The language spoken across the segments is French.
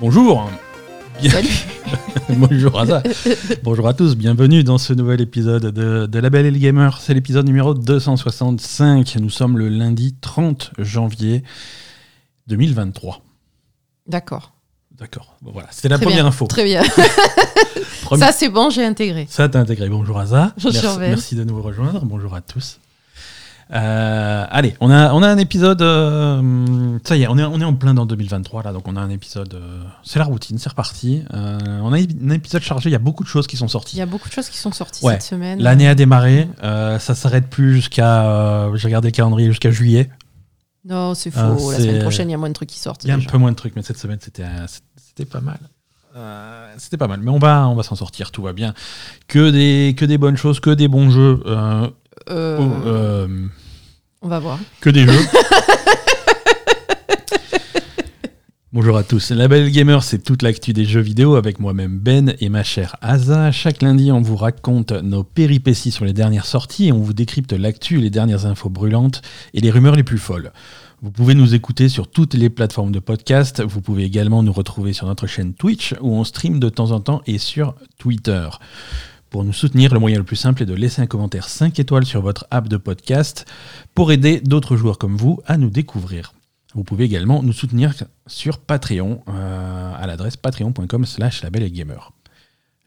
Bonjour Bien- Salut. Bonjour à ça. Bonjour à tous, bienvenue dans ce nouvel épisode de, de La Belle et le Gamer. C'est l'épisode numéro 265. Nous sommes le lundi 30 janvier 2023. D'accord. D'accord, bon, voilà, c'était la Très première bien. info. Très bien. Premi- Ça, c'est bon, j'ai intégré. Ça t'a intégré. Bonjour Aza. Bonjour, merci, Ben. merci de nous rejoindre. Bonjour à tous. Euh, allez, on a, on a un épisode. euh, ça y est, on est, on est en plein dans 2023 là, donc on a un épisode. euh, c'est la routine, c'est reparti. Euh, on a un épisode chargé. Il y a beaucoup de choses qui sont Il sorties. y a beaucoup de choses qui sont sorties Ouais. cette semaine. L'année a démarré. euh, ça s'arrête plus jusqu'à. euh, J'ai regardé le calendrier jusqu'à juillet. Non, c'est faux. Ah, la c'est- semaine prochaine, il y a moins de trucs qui sortent. Il y a un déjà. peu moins de trucs, mais cette semaine c'était euh, c'était pas mal. Euh, c'était pas mal, mais on va on va s'en sortir, tout va bien. Que des que des bonnes choses, que des bons jeux. euh, Euh, oh, euh, On va voir. que des jeux. Bonjour à tous. La Belle Gamer, c'est toute l'actu des jeux vidéo avec moi-même Ben et ma chère Asa. Chaque lundi, on vous raconte nos péripéties sur les dernières sorties et on vous décrypte l'actu, les dernières infos brûlantes et les rumeurs les plus folles. Vous pouvez nous écouter sur toutes les plateformes de podcast. Vous pouvez également nous retrouver sur notre chaîne Twitch où on stream de temps en temps et sur Twitter. Pour nous soutenir, le moyen le plus simple est de laisser un commentaire 5 étoiles sur votre app de podcast pour aider d'autres joueurs comme vous à nous découvrir. Vous pouvez également nous soutenir sur Patreon euh, à l'adresse patreon.com slash gamer.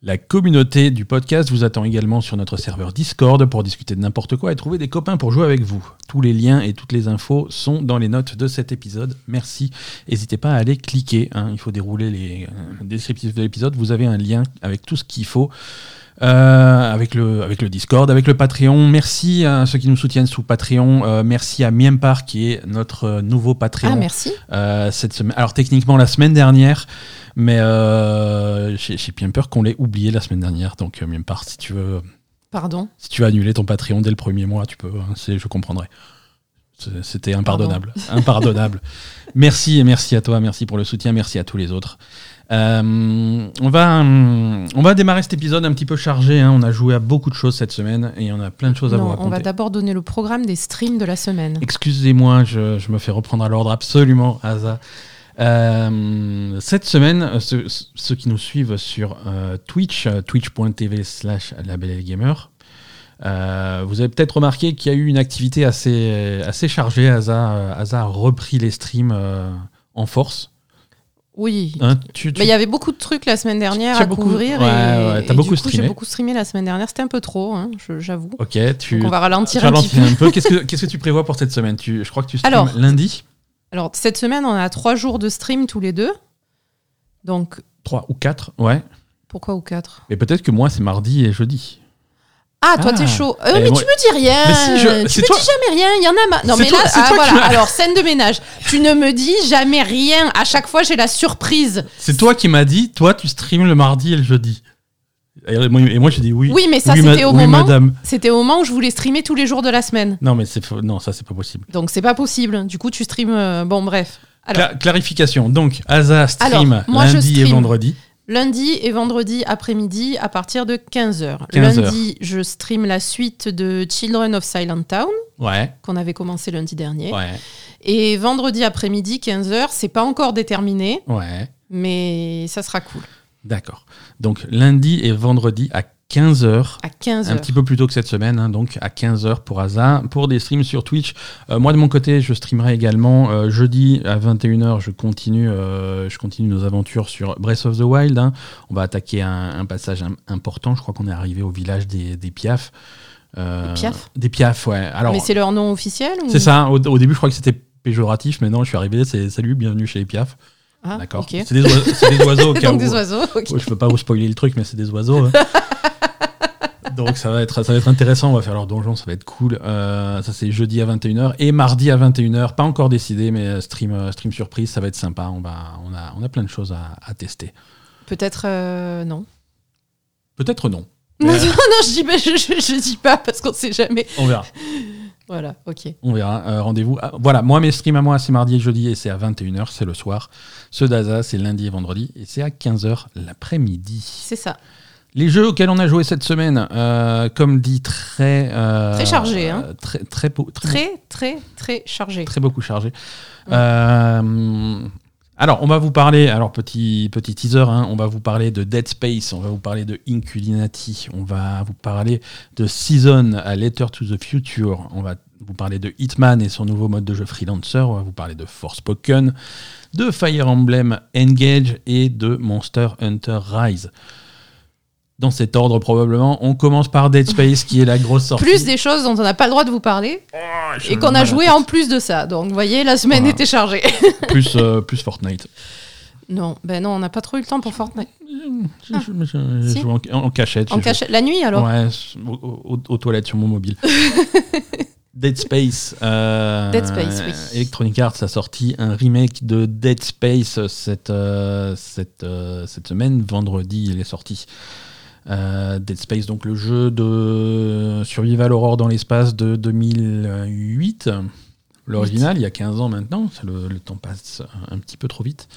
La communauté du podcast vous attend également sur notre serveur Discord pour discuter de n'importe quoi et trouver des copains pour jouer avec vous. Tous les liens et toutes les infos sont dans les notes de cet épisode. Merci. N'hésitez pas à aller cliquer. hein. Il faut dérouler les euh, descriptifs de l'épisode. Vous avez un lien avec tout ce qu'il faut. Euh, avec, le, avec le Discord, avec le Patreon. Merci à ceux qui nous soutiennent sous Patreon. Euh, merci à Miempar qui est notre euh, nouveau Patreon Ah, merci. euh, cette semaine. Alors techniquement la semaine dernière, mais j'ai bien peur qu'on l'ait oublié la semaine dernière. Donc Miempar, si tu veux, Pardon. si tu veux annuler ton Patreon dès le premier mois, tu peux. hein, je comprendrai. C'était impardonnable. Impardonnable. merci et merci à toi, merci pour le soutien, merci à tous les autres. Euh, on, va, hum, on va démarrer cet épisode un petit peu chargé. hein. On a joué à beaucoup de choses cette semaine et on a plein de choses à vous Non, raconter. on va d'abord donner le programme des streams de la semaine. Excusez-moi, je, je me fais reprendre à l'ordre absolument, Asa. Euh, cette semaine, ceux, ceux qui nous suivent sur euh, Twitch, euh, twitch.tv slash labelgamer, euh, vous avez peut-être remarqué qu'il y a eu une activité assez, assez chargée. Asa, euh, Asa a repris les streams euh, en force. Oui. Hein, tu- tu- Mais il y avait beaucoup de trucs la semaine dernière Tu à beaucoup- couvrir. ouais, et, ouais, t'as et beaucoup du coup, streamé. J'ai beaucoup streamé la semaine dernière. C'était un peu trop, hein, j'avoue. Ok, tu, Donc on va ralentir un petit peu. Qu'est-ce que, tu prévois pour cette semaine? Tu, Je crois que tu streams Alors, lundi, Alors, cette semaine, on a trois jours de stream tous les deux. Donc, 3 ou 4, ouais. pourquoi ou quatre? Mais peut-être que moi, c'est mardi et jeudi. Ah, toi, Ah. t'es chaud. Euh, mais moi- tu me dis rien. Si, je- tu me toi- dis jamais rien. Il y en a. Non, mais toi- là, c'est ah, qui voilà. Alors, scène de ménage. Tu ne me dis jamais rien. À chaque fois, j'ai la surprise. C'est toi qui m'as dit, toi, tu streams le mardi et le jeudi. Et moi, moi, j'ai dit oui. Oui, mais ça, Oui, c'était ma- au oui, moment. madame. C'était au moment où je voulais streamer tous les jours de la semaine. Non, mais c'est non, ça, c'est pas possible. Donc, c'est pas possible. Du coup, tu streams. euh, Bon, bref. Alors, Cla- clarification. Donc, Asa stream Alors, moi, je lundi et vendredi. Lundi et vendredi après-midi à partir de 15h. 15 heures. Lundi, je stream la suite de Children of Silent Town, Ouais, qu'on avait commencé lundi dernier. ouais, Et vendredi après-midi, 15h, c'est pas encore déterminé, ouais. mais ça sera cool. D'accord. Donc, lundi et vendredi à 15h. À 15h. Un petit peu plus tôt que cette semaine, hein, donc à 15h pour Asa, pour des streams sur Twitch. Euh, moi de mon côté, je streamerai également euh, jeudi à 21h. Je continue, euh, je continue nos aventures sur Breath of the Wild. hein. On va attaquer un, un passage im- important. Je crois qu'on est arrivé au village des, des Piaf. Des Piaf Des Piaf, ouais. Alors mais c'est leur nom officiel ou... c'est ça. Au, au début, je crois que c'était péjoratif, mais non, je suis arrivé. C'est salut, bienvenue chez les Piaf. Ah, D'accord. C'est des, oiseaux- des cas Donc où- des oiseaux, ok. Ouais, je peux pas vous spoiler le truc, mais c'est des oiseaux. hein. Donc ça va, être, ça va être intéressant, on va faire leur donjon, ça va être cool. Euh, ça c'est jeudi à 21h et mardi à 21h, pas encore décidé, mais euh, stream, euh, stream surprise, ça va être sympa. On, va, on, a, on a plein de choses à, à tester. Peut-être euh, non. Peut-être non. Non, Mais, non, non, je dis, pas- je, je- je dis pas parce qu'on sait jamais. On verra. Voilà, ok. On verra. Euh, Rendez-vous. Ah, voilà, moi mes streams à moi c'est mardi et jeudi et c'est à 21h, c'est le soir. Ceux d'Aza c'est lundi et vendredi et c'est à 15h l'après-midi. C'est ça. Les jeux auxquels on a joué cette semaine, euh, comme dit, très. euh, Très chargé, hein. euh, Très, très, très, Très, très, très chargé. très beaucoup chargé. Ouais. Euh, Alors, on va vous parler, alors petit, petit teaser, hein, on va vous parler de Dead Space, on va vous parler de Inculinati, on va vous parler de Season à Letter to the Future, on va vous parler de Hitman et son nouveau mode de jeu freelancer, on va vous parler de Forspoken, de Fire Emblem Engage et de Monster Hunter Rise. Dans cet ordre, probablement, on commence par Dead Space, qui est la grosse sortie. Plus des choses dont on n'a pas le droit de vous parler Oh, et qu'on a joué en plus de ça. Donc, vous voyez, la semaine Voilà. était chargée. plus, euh, plus Fortnite. non, ben non, on n'a pas trop eu le temps pour Fortnite. Je, je- je- je Si. joue en, en cachette. En j'ai joué. cachette, la nuit alors Ouais, au- au- aux toilettes sur mon mobile. Dead Space. euh, Dead Space, oui. Electronic Arts a sorti un remake de Dead Space cette, euh, cette, euh, cette semaine. Vendredi, il est sorti. Euh, Dead Space, donc le jeu de Survival Horror dans l'espace de 2008. L'original, il y a 15 ans maintenant. Le, le temps passe un petit peu trop vite.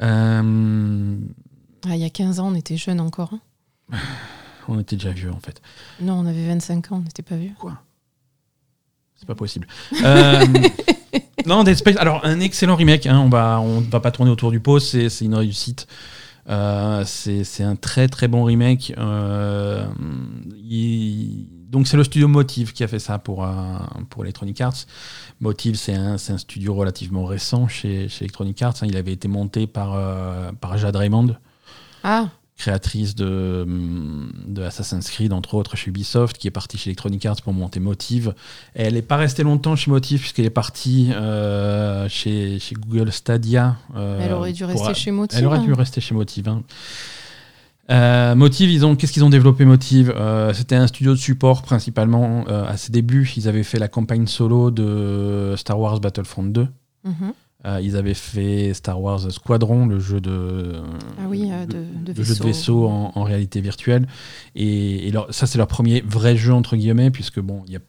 Euh, Ah, Il y a 15 ans, on était jeunes encore. hein. on était déjà vieux en fait. Non, on avait 25 ans, on n'était pas vieux. C'est pas possible. Euh, non, Dead Space. Alors, un excellent remake. hein, on va, on va pas tourner autour du pot. C'est une réussite. Euh, c'est, un très très bon remake. Euh, donc, c'est le studio Motive qui a fait ça pour, euh, Electronic Arts. Motive, c'est un, studio relativement récent chez, chez Electronic Arts. hein. Il avait été monté par, euh, par Jade Raymond Ah, créatrice de, de Assassin's Creed, entre autres chez Ubisoft, qui est partie chez Electronic Arts pour monter Motive. Elle n'est pas restée longtemps chez Motive, puisqu'elle est partie euh, chez, chez Google Stadia. euh, elle aurait dû pour- rester chez Motive. Elle aurait dû hein. rester chez Motive. hein. Euh, Motive, ils ont, qu'est-ce qu'ils ont développé Motive? Euh, C'était un studio de support principalement euh, à ses débuts. Ils avaient fait la campagne solo de Star Wars Battlefront 2. Mhm. Euh, ils avaient fait Star Wars Squadron, le jeu de, Ah oui, euh, de, de le jeu de vaisseau. en, en réalité virtuelle. Et, et leur- ça, c'est leur premier vrai jeu, entre guillemets, puisque, bon, il y a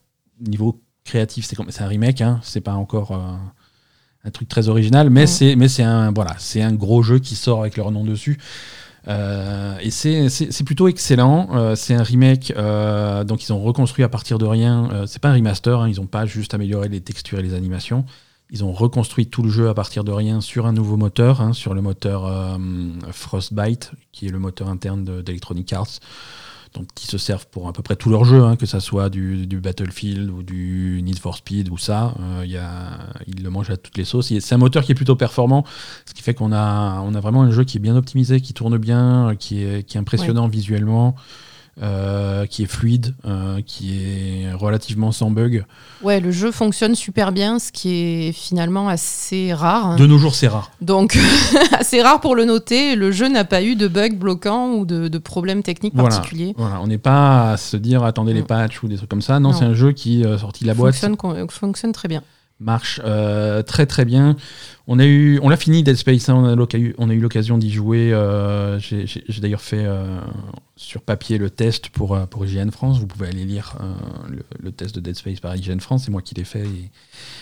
niveau créatif, c'est un remake, hein, c'est pas encore euh, un truc très original, mais c'est un, voilà, c'est un gros jeu qui sort avec leur nom dessus. Euh, et c'est- plutôt excellent. Euh, c'est un remake, euh, donc ils ont reconstruit à partir de rien. C'est pas un remaster, hein, ils ont pas juste amélioré les textures et les animations. Ils ont reconstruit tout le jeu à partir de rien sur un nouveau moteur, hein, sur le moteur euh, Frostbite, qui est le moteur interne de- d'Electronic Arts, donc qui se servent pour à peu près tous leurs jeux, hein, que ça soit du, du Battlefield ou du Need for Speed ou ça. euh, il y a, ils le mangent à toutes les sauces. C'est un moteur qui est plutôt performant, ce qui fait qu'on a, on a vraiment un jeu qui est bien optimisé, qui tourne bien, qui est, qui est impressionnant visuellement. Euh, qui est fluide, euh, qui est relativement sans bug. Ouais, le jeu fonctionne super bien, ce qui est finalement assez rare. hein. De nos jours, c'est rare. Donc, assez rare pour le noter. Le jeu n'a pas eu de bugs bloquants ou de, de problèmes techniques Voilà. particuliers. Voilà, on n'est pas à se dire attendez les patchs ou des trucs comme ça. Non, Non. c'est un jeu qui, euh, sorti de la boîte, fonctionne très bien. Marche euh, très très bien. On a eu, on l'a fini Dead Space. hein, on a l'oca- on a eu l'occasion d'y jouer. euh, J'ai d'ailleurs fait euh, sur papier le test pour pour IGN France. Vous pouvez aller lire le, le test de Dead Space par IGN France. C'est moi qui l'ai fait. et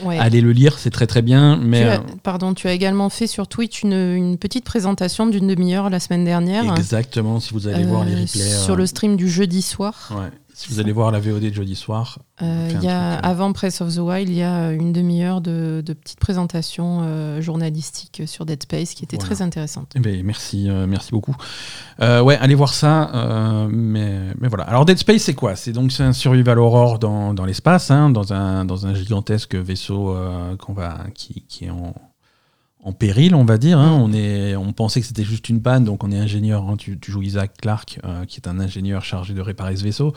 Ouais. Allez le lire, c'est très très bien. Mais Tu as- pardon, tu as également fait sur Twitch une, une petite présentation d'une demi-heure la semaine dernière. exactement, si vous allez voir les replays. sur le stream du jeudi soir. ouais, si vous allez voir la VOD de jeudi soir. Euh, y a, truc, euh, avant Press of the Wild, il y a une demi-heure de, de petites présentations euh, journalistiques sur Dead Space qui étaient Voilà. très intéressantes. Eh ben, merci, euh, merci beaucoup. Euh, ouais, allez voir ça. euh, mais, mais voilà. Alors Dead Space, c'est quoi? C'est donc un survival horror dans, dans l'espace, hein, dans un dans un gigantesque vaisseau euh, qu'on va qui, qui est en, en péril, on va dire. hein. On est, on pensait que c'était juste une panne, donc on est ingénieur. hein. Tu, tu joues Isaac Clarke, euh, qui est un ingénieur chargé de réparer ce vaisseau.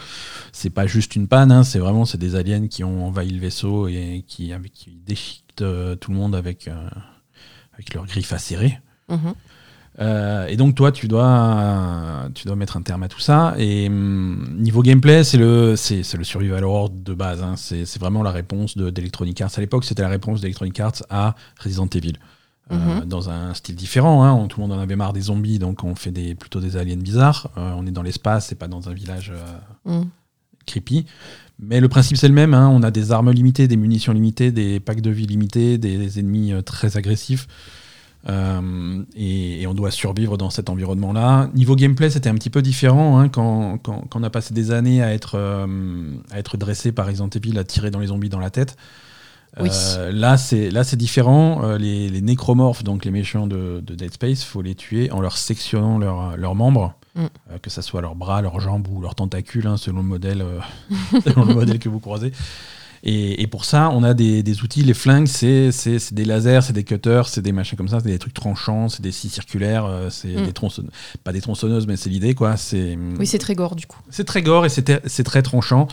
C'est pas juste une panne, hein, c'est vraiment c'est des aliens qui ont envahi le vaisseau et qui, avec, qui déchiquetent euh, tout le monde avec euh, avec leurs griffes acérées. Mhm. Euh, et donc toi, tu dois, tu dois mettre un terme à tout ça. Et hum, niveau gameplay, c'est le, c'est, le survival horror de base. C'est, c'est vraiment la réponse de, d'Electronic Arts. À l'époque, c'était la réponse d'Electronic Arts à Resident Evil. Euh, Mhm. dans un style différent, hein. On- tout le monde en avait marre des zombies, donc on fait des, plutôt des aliens bizarres. Euh, on est dans l'espace, c'est pas dans un village euh, Mhm. creepy. Mais le principe c'est le même, hein. on a des armes limitées, des munitions limitées, des packs de vie limités, des, des ennemis très agressifs. Et, et on doit survivre dans cet environnement-là. Niveau gameplay, c'était un petit peu différent hein, quand, quand- quand on a passé des années à être, à être dressé par Resident Evil, à tirer dans les zombies dans la tête. Oui. Euh, là, c'est là, c'est différent. Euh, les, les nécromorphes, donc les méchants de, de Dead Space, faut les tuer en leur sectionnant leurs leurs membres, Mm. Euh, que ça soit leurs bras, leurs jambes ou leurs tentacules, hein, selon le modèle, selon le modèle que vous croisez. Et, et pour ça, on a des, des outils. Les flingues, c'est des lasers, c'est des cutters, c'est des machins comme ça, c'est des trucs tranchants, c'est des scies circulaires, c'est Mm. des tronçonneuses, pas des tronçonneuses, mais c'est l'idée, quoi. Oui, c'est très gore du coup. c'est très gore et c'est très tranchant.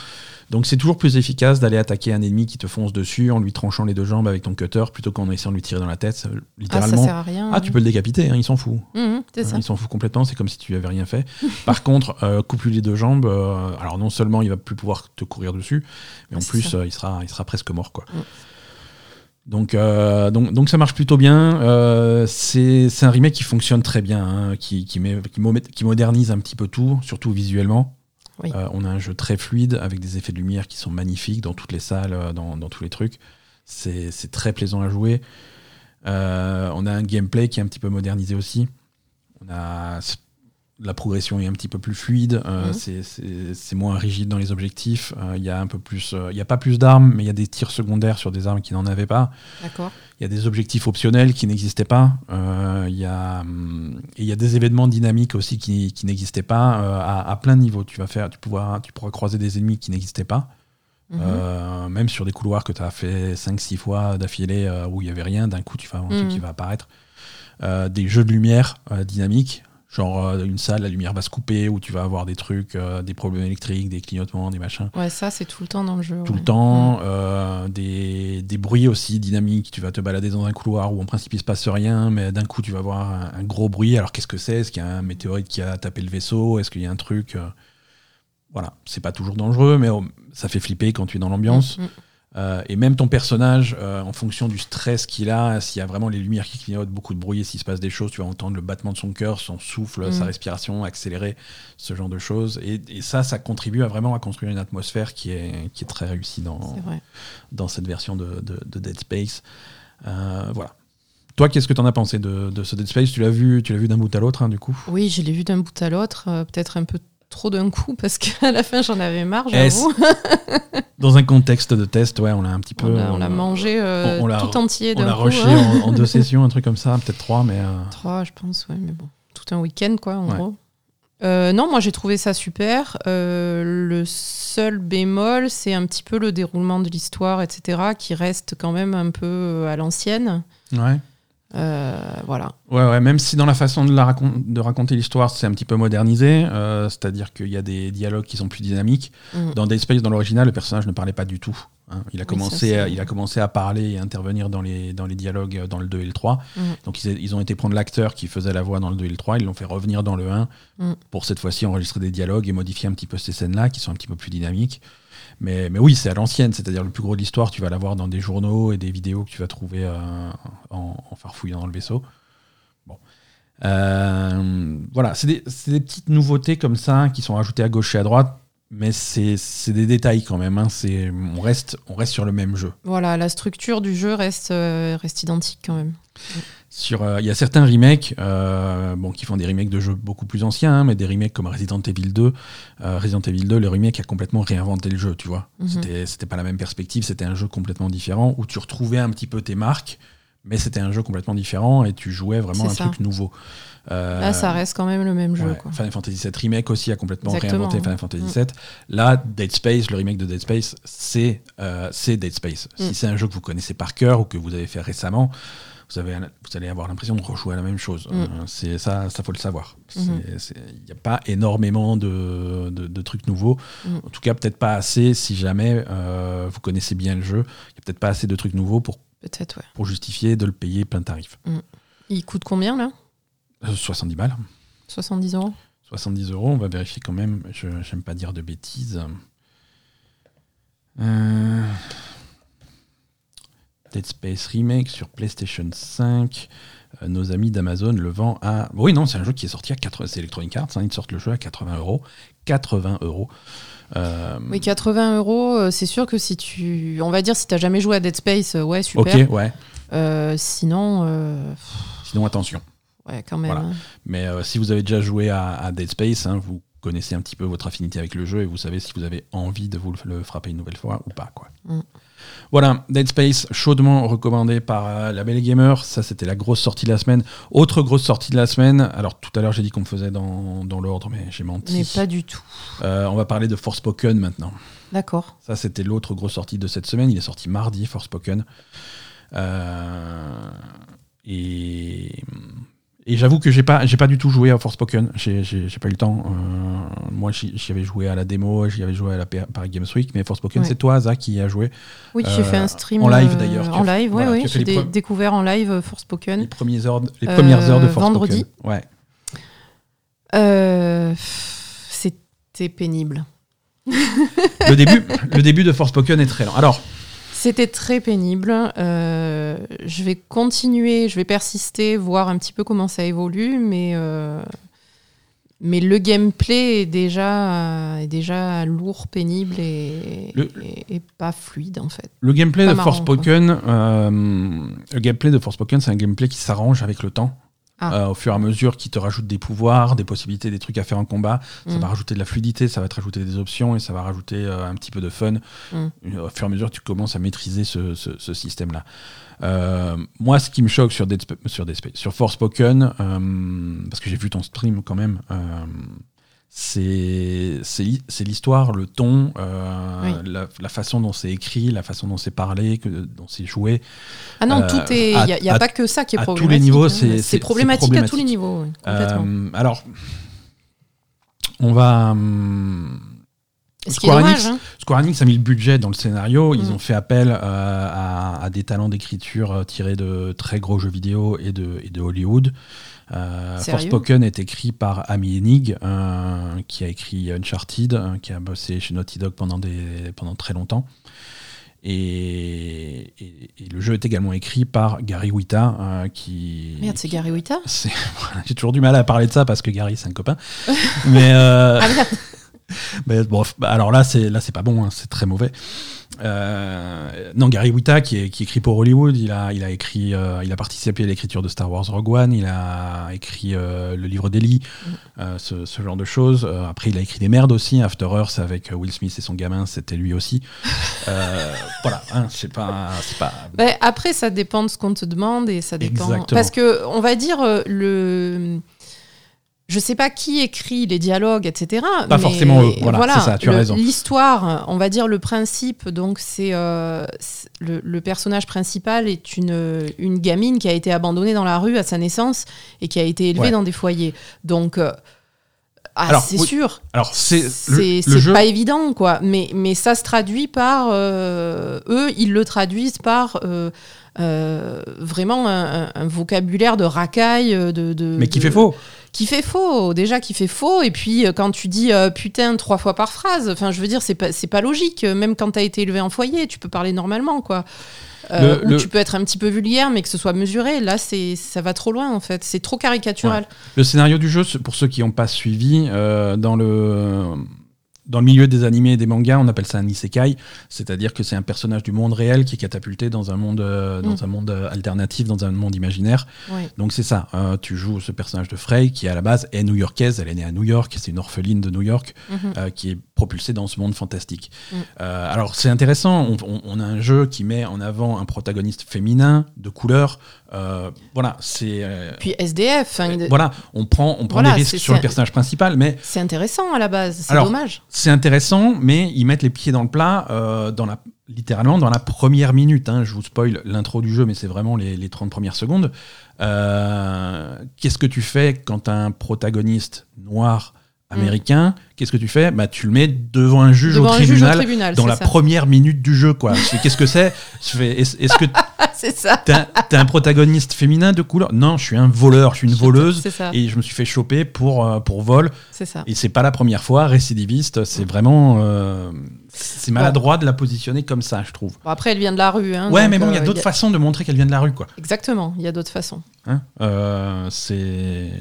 Donc c'est toujours plus efficace d'aller attaquer un ennemi qui te fonce dessus en lui tranchant les deux jambes avec ton cutter plutôt qu'en essayant de lui tirer dans la tête. Ça, Ah, ça littéralement. sert à rien. Ah, tu peux le décapiter, hein, il s'en fout. C'est ça. Hein, il s'en fout complètement, c'est comme si tu avais rien fait. Par contre, euh, coupe-lui les deux jambes. euh, alors non seulement il va plus pouvoir te courir dessus, mais en Ah, plus euh, il, sera, il sera presque mort. Quoi. Mm. Donc, euh, donc, donc ça marche plutôt bien. Euh, c'est c'est un remake qui fonctionne très bien, hein, qui, qui, met- qui mo- qui modernise un petit peu tout, surtout visuellement. Euh, on a un jeu très fluide avec des effets de lumière qui sont magnifiques dans toutes les salles, euh, dans, tous les trucs. C'est c'est très plaisant à jouer. Euh, on a un gameplay qui est un petit peu modernisé aussi. On a la progression est un petit peu plus fluide. euh, Mhm. c'est- moins rigide dans les objectifs. Euh, Il y a un peu plus, euh, il y a pas plus d'armes, mais il y a des tirs secondaires sur des armes qui n'en avaient pas. Il y a des objectifs optionnels qui n'existaient pas. Euh, Il y, a, hum, il y a des événements dynamiques aussi qui, qui n'existaient pas à, à plein de niveaux. Tu, vas faire, tu, pourras, tu pourras croiser des ennemis qui n'existaient pas. Mhm. Euh, même sur des couloirs que tu as fait 5-6 fois d'affilée euh, où il n'y avait rien, d'un coup tu vas avoir un truc Mhm. qui va apparaître. Euh, des jeux de lumière dynamiques, genre euh, une salle, la lumière va se couper, où tu vas avoir des trucs, euh, des problèmes électriques, des clignotements, des machins Ouais, ça, c'est tout le temps dans le jeu. tout ouais. le temps, Mhm. euh, des, des bruits aussi dynamiques. Tu vas te balader dans un couloir où en principe il se passe rien, mais d'un coup tu vas voir un, un gros bruit. Alors qu'est-ce que c'est? Est-ce qu'il y a un météorite qui a tapé le vaisseau? Est-ce qu'il y a un truc Voilà, c'est pas toujours dangereux, mais oh, ça fait flipper quand tu es dans l'ambiance. Mhm. Euh, et même ton personnage, euh, en fonction du stress qu'il a, s'il y a vraiment les lumières qui clignotent, beaucoup de bruit, et s'il se passe des choses, tu vas entendre le battement de son cœur, son souffle, Mhm. sa respiration accélérer, ce genre de choses. Et, et ça, ça contribue à vraiment à construire une atmosphère qui est, qui est très réussie dans, cette version de, de- de Dead Space. Euh, voilà. Toi, qu'est-ce que tu en as pensé de, de ce Dead Space? Tu l'as vu, tu l'as vu d'un bout à l'autre, hein, du coup? Oui, je l'ai vu d'un bout à l'autre, euh, peut-être un peu trop d'un coup parce qu'à la fin j'en avais marre, Est-ce- j'avoue. Dans un contexte de test, ouais, on l'a un petit peu. On l'a- mangé euh, on tout entier On l'a rushé hein. en, en deux sessions, un truc comme ça, peut-être trois, mais. euh, Trois, je pense, ouais, mais bon. Tout un week-end, quoi, en Ouais. gros. Euh, non, moi j'ai trouvé ça super. Le seul bémol, c'est un petit peu le déroulement de l'histoire, etc., qui reste quand même un peu à l'ancienne. Ouais. Euh, voilà. Ouais, ouais, même si dans la façon de, la racon- de raconter l'histoire, c'est un petit peu modernisé, euh, c'est-à-dire qu'il y a des dialogues qui sont plus dynamiques. Mm. Dans Dead Space, dans l'original, le personnage ne parlait pas du tout. hein. Il, a Oui, commencé à, il a commencé à parler et à intervenir dans les, dans les dialogues euh, dans le 2 et le 3. Mm. Donc ils, ils ont été prendre l'acteur qui faisait la voix dans le 2 et le 3, ils l'ont fait revenir dans le 1 Mm. pour cette fois-ci enregistrer des dialogues et modifier un petit peu ces scènes-là qui sont un petit peu plus dynamiques. Mais, mais oui, c'est à l'ancienne, c'est-à-dire le plus gros de l'histoire, tu vas l'avoir dans des journaux et des vidéos que tu vas trouver euh, en, en farfouillant dans le vaisseau. Bon. Euh, voilà, c'est des, petites nouveautés comme ça qui sont ajoutées à gauche et à droite, mais c'est des détails quand même. hein. On, reste, on reste sur le même jeu. Voilà, la structure du jeu reste, euh, reste identique quand même. Sur, euh, Il y a certains remakes euh, bon, qui font des remakes de jeux beaucoup plus anciens, hein, mais des remakes comme Resident Evil 2. Euh, Resident Evil 2, le remake a complètement réinventé le jeu, tu vois. Mhm. C'était C'était pas la même perspective, c'était un jeu complètement différent où tu retrouvais un petit peu tes marques, mais c'était un jeu complètement différent et tu jouais vraiment un ça. truc nouveau. Euh, Là, ça reste quand même le même jeu. Ouais, quoi. Final Fantasy VII Remake aussi a complètement Exactement. réinventé Final Fantasy Mm. VII. Là, Dead Space, le remake de Dead Space, c'est euh, c'est Dead Space. Mm. Si c'est un jeu que vous connaissez par cœur ou que vous avez fait récemment, vous, avez, un- vous allez avoir l'impression de rejouer à la même chose. Mm. Euh, c'est ça, ça faut le savoir. Il Mhm. n'y a pas énormément de, de- de trucs nouveaux. Mm. En tout cas, peut-être pas assez si jamais euh, vous connaissez bien le jeu. Il n'y a peut-être pas assez de trucs nouveaux pour, Peut-être, ouais. pour justifier de le payer plein tarif. Il coûte combien là? Euh, 70 balles. 70 euros? 70 euros, on va vérifier quand même. Je n'aime pas dire de bêtises. Euh, Dead Space Remake sur PlayStation 5. Euh, nos amis d'Amazon le vendent à. Oui, non, c'est un jeu qui est sorti à 80. C'est Electronic Arts, hein, ils sortent le jeu à 80 euros. 80 euros. Euh, Oui, 80 euros, euh, c'est sûr que si tu. On va dire, si t'as jamais joué à Dead Space, ouais, super. ok, ouais. Euh, sinon, Sinon, attention. ouais, quand même. Voilà. hein. Mais si vous avez déjà joué à, à Dead Space, hein, vous connaissez un petit peu votre affinité avec le jeu et vous savez si vous avez envie de vous le frapper une nouvelle fois ou pas. Quoi. Mm. Voilà, Dead Space, chaudement recommandé par euh, la Belle Gamer. Ça, c'était la grosse sortie de la semaine. Autre grosse sortie de la semaine. Alors, tout à l'heure, j'ai dit qu'on me faisait dans, dans l'ordre, mais j'ai menti. Mais pas du tout. Euh, on va parler de Forspoken maintenant. D'accord. Ça, c'était l'autre grosse sortie de cette semaine. Il est sorti mardi, Forspoken. Euh, et et j'avoue que j'ai pas, j'ai pas du tout joué à Forspoken. J'ai, j'ai, j'ai pas eu le temps. Euh, moi, j'y, j'y avais joué à la démo, j'y avais joué à la Paris Games Week, mais Forspoken, Ouais. c'est toi, Zach, qui y a joué. Oui, j'ai Euh, fait un stream. en live, euh, d'ailleurs. Tu En live, oui, voilà, fait J'ai pre- découvert en live euh, Les, Forspoken. premières heures, de- les premières heures de Euh, Forspoken. vendredi. Ouais. Euh, pff, C'était pénible. Le début, le début de Forspoken est très lent. Alors, C'était très pénible. Euh, je vais continuer, je vais persister, voir un petit peu comment ça évolue, mais, euh, mais le gameplay est déjà, est déjà lourd, pénible et, Le- et- et pas fluide en fait. le gameplay Pas de Forspoken, euh, le gameplay de Forspoken, c'est un gameplay qui s'arrange avec le temps. Ah. Euh, au fur et à mesure, qui te rajoute des pouvoirs, des possibilités, des trucs à faire en combat. Ça Mm. va rajouter de la fluidité, ça va te rajouter des options et ça va rajouter euh, un petit peu de fun. Mm. Au fur et à mesure, tu commences à maîtriser ce, ce- ce système-là. Euh, moi, ce qui me choque sur Dead, Sp- sur, Dead Space, sur Forspoken, euh, parce que j'ai vu ton stream quand même, euh, c'est l'histoire, le ton, euh, Oui. la, la façon dont c'est écrit, la façon dont c'est parlé, que, dont c'est joué. Ah non, Euh, tout est. à- Il n'y a, à- pas que ça qui est à tous les problématique. niveaux, hein. c'est- problématique, à tous les problématique. niveaux, oui, complètement. Euh, alors, on va. hum, Square dommage. Enix, hein. Square Enix a mis le budget dans le scénario. Ils Mm. ont fait appel euh, à, à des talents d'écriture euh, tirés de très gros jeux vidéo et de, et de Hollywood. Euh, Forspoken est écrit par Amy euh, qui a écrit Uncharted, qui a bossé chez Naughty Dog pendant, des, pendant très longtemps. Et, et- et le jeu est également écrit par Gary Wita, euh, qui. Merde, c'est Gary Wita J'ai toujours du mal à parler de ça parce que Gary, c'est un copain. Mais. euh, Ah merde mais bon, bah, alors là, c'est là, c'est pas bon, hein, c'est très mauvais. Euh, non, Gary Wita, qui, est- qui écrit pour Hollywood, il a, il a écrit, euh, il a participé à l'écriture de Star Wars Rogue One, il a écrit euh, le livre euh, ce, ce genre de choses. Euh, après, il a écrit des merdes aussi. After Earth avec Will Smith et son gamin, c'était lui aussi. Euh, voilà, hein, c'est pas, c'est pas. Ben, après, ça dépend de ce qu'on te demande et ça dépend. Exactement. Parce que, on va dire, euh, le. Je sais pas qui écrit les dialogues, etc. Pas mais forcément eux. Voilà, c'est ça, tu as le- raison. L'histoire, on va dire le principe, donc c'est euh, le, le personnage principal est une, une gamine qui a été abandonnée dans la rue à sa naissance et qui a été élevée Ouais. dans des foyers. Donc, euh, ah, c'est oui, sûr. Alors, c'est jeu. pas évident, quoi. Mais, mais ça se traduit par. euh, eux, ils le traduisent par vraiment un, vocabulaire de racaille. De, de- mais qui de- fait faux. Qui fait faux, déjà qui fait faux. Et puis euh, quand tu dis euh, putain trois fois par phrase, enfin je veux dire, c'est pas, c'est pas logique. Même quand t'as été élevé en foyer, tu peux parler normalement, quoi. Euh, Le- ou le- tu peux être un petit peu vulgaire, mais que ce soit mesuré. Là, c'est ça va trop loin, en fait. C'est trop caricatural. Le scénario du jeu, pour ceux qui n'ont pas suivi, euh, dans le dans le milieu des animés et des mangas, on appelle ça un isekai, c'est-à-dire que c'est un personnage du monde réel qui est catapulté dans un monde, euh, dans Mm. un monde euh, alternatif, dans un monde imaginaire. Ouais. Donc c'est ça. euh, tu joues ce personnage de Frey qui à la base est new-yorkaise, elle est née à New York, c'est une orpheline de New York Mhm. euh, qui est propulsée dans ce monde fantastique. Mm. Euh, alors c'est intéressant. On, on- on a un jeu qui met en avant un protagoniste féminin de couleur. Euh, voilà, c'est euh, Puis SDF, il- voilà, on prend, on prend Voilà, des risques sur le personnage principal, mais c'est intéressant à la base. C'est dommage. c'est intéressant, mais ils mettent les pieds dans le plat, dans la, littéralement dans la première minute. hein. Je vous spoil l'intro du jeu, mais c'est vraiment les, les 30 premières secondes. Qu'est-ce que tu fais quand un protagoniste noir américain Qu'est-ce que tu fais? Bah, Tu le mets devant un juge. Devant au, un juge au tribunal, dans la ça. première minute du jeu. quoi. Qu'est-ce que c'est? Est-ce que c'est ça. t'as as un protagoniste féminin de couleur? Non, je suis un voleur, je suis une voleuse. Et je me suis fait choper pour, euh, pour vol. C'est ça. Et c'est pas la première fois, récidiviste, c'est vraiment. euh, c'est maladroit de la positionner comme ça, je trouve. Bon, après, elle vient de la rue. Hein, ouais, mais bon, il y a euh, d'autres façons de montrer qu'elle vient de la rue, quoi. Exactement, il y a d'autres façons. Hein Euh, c'est.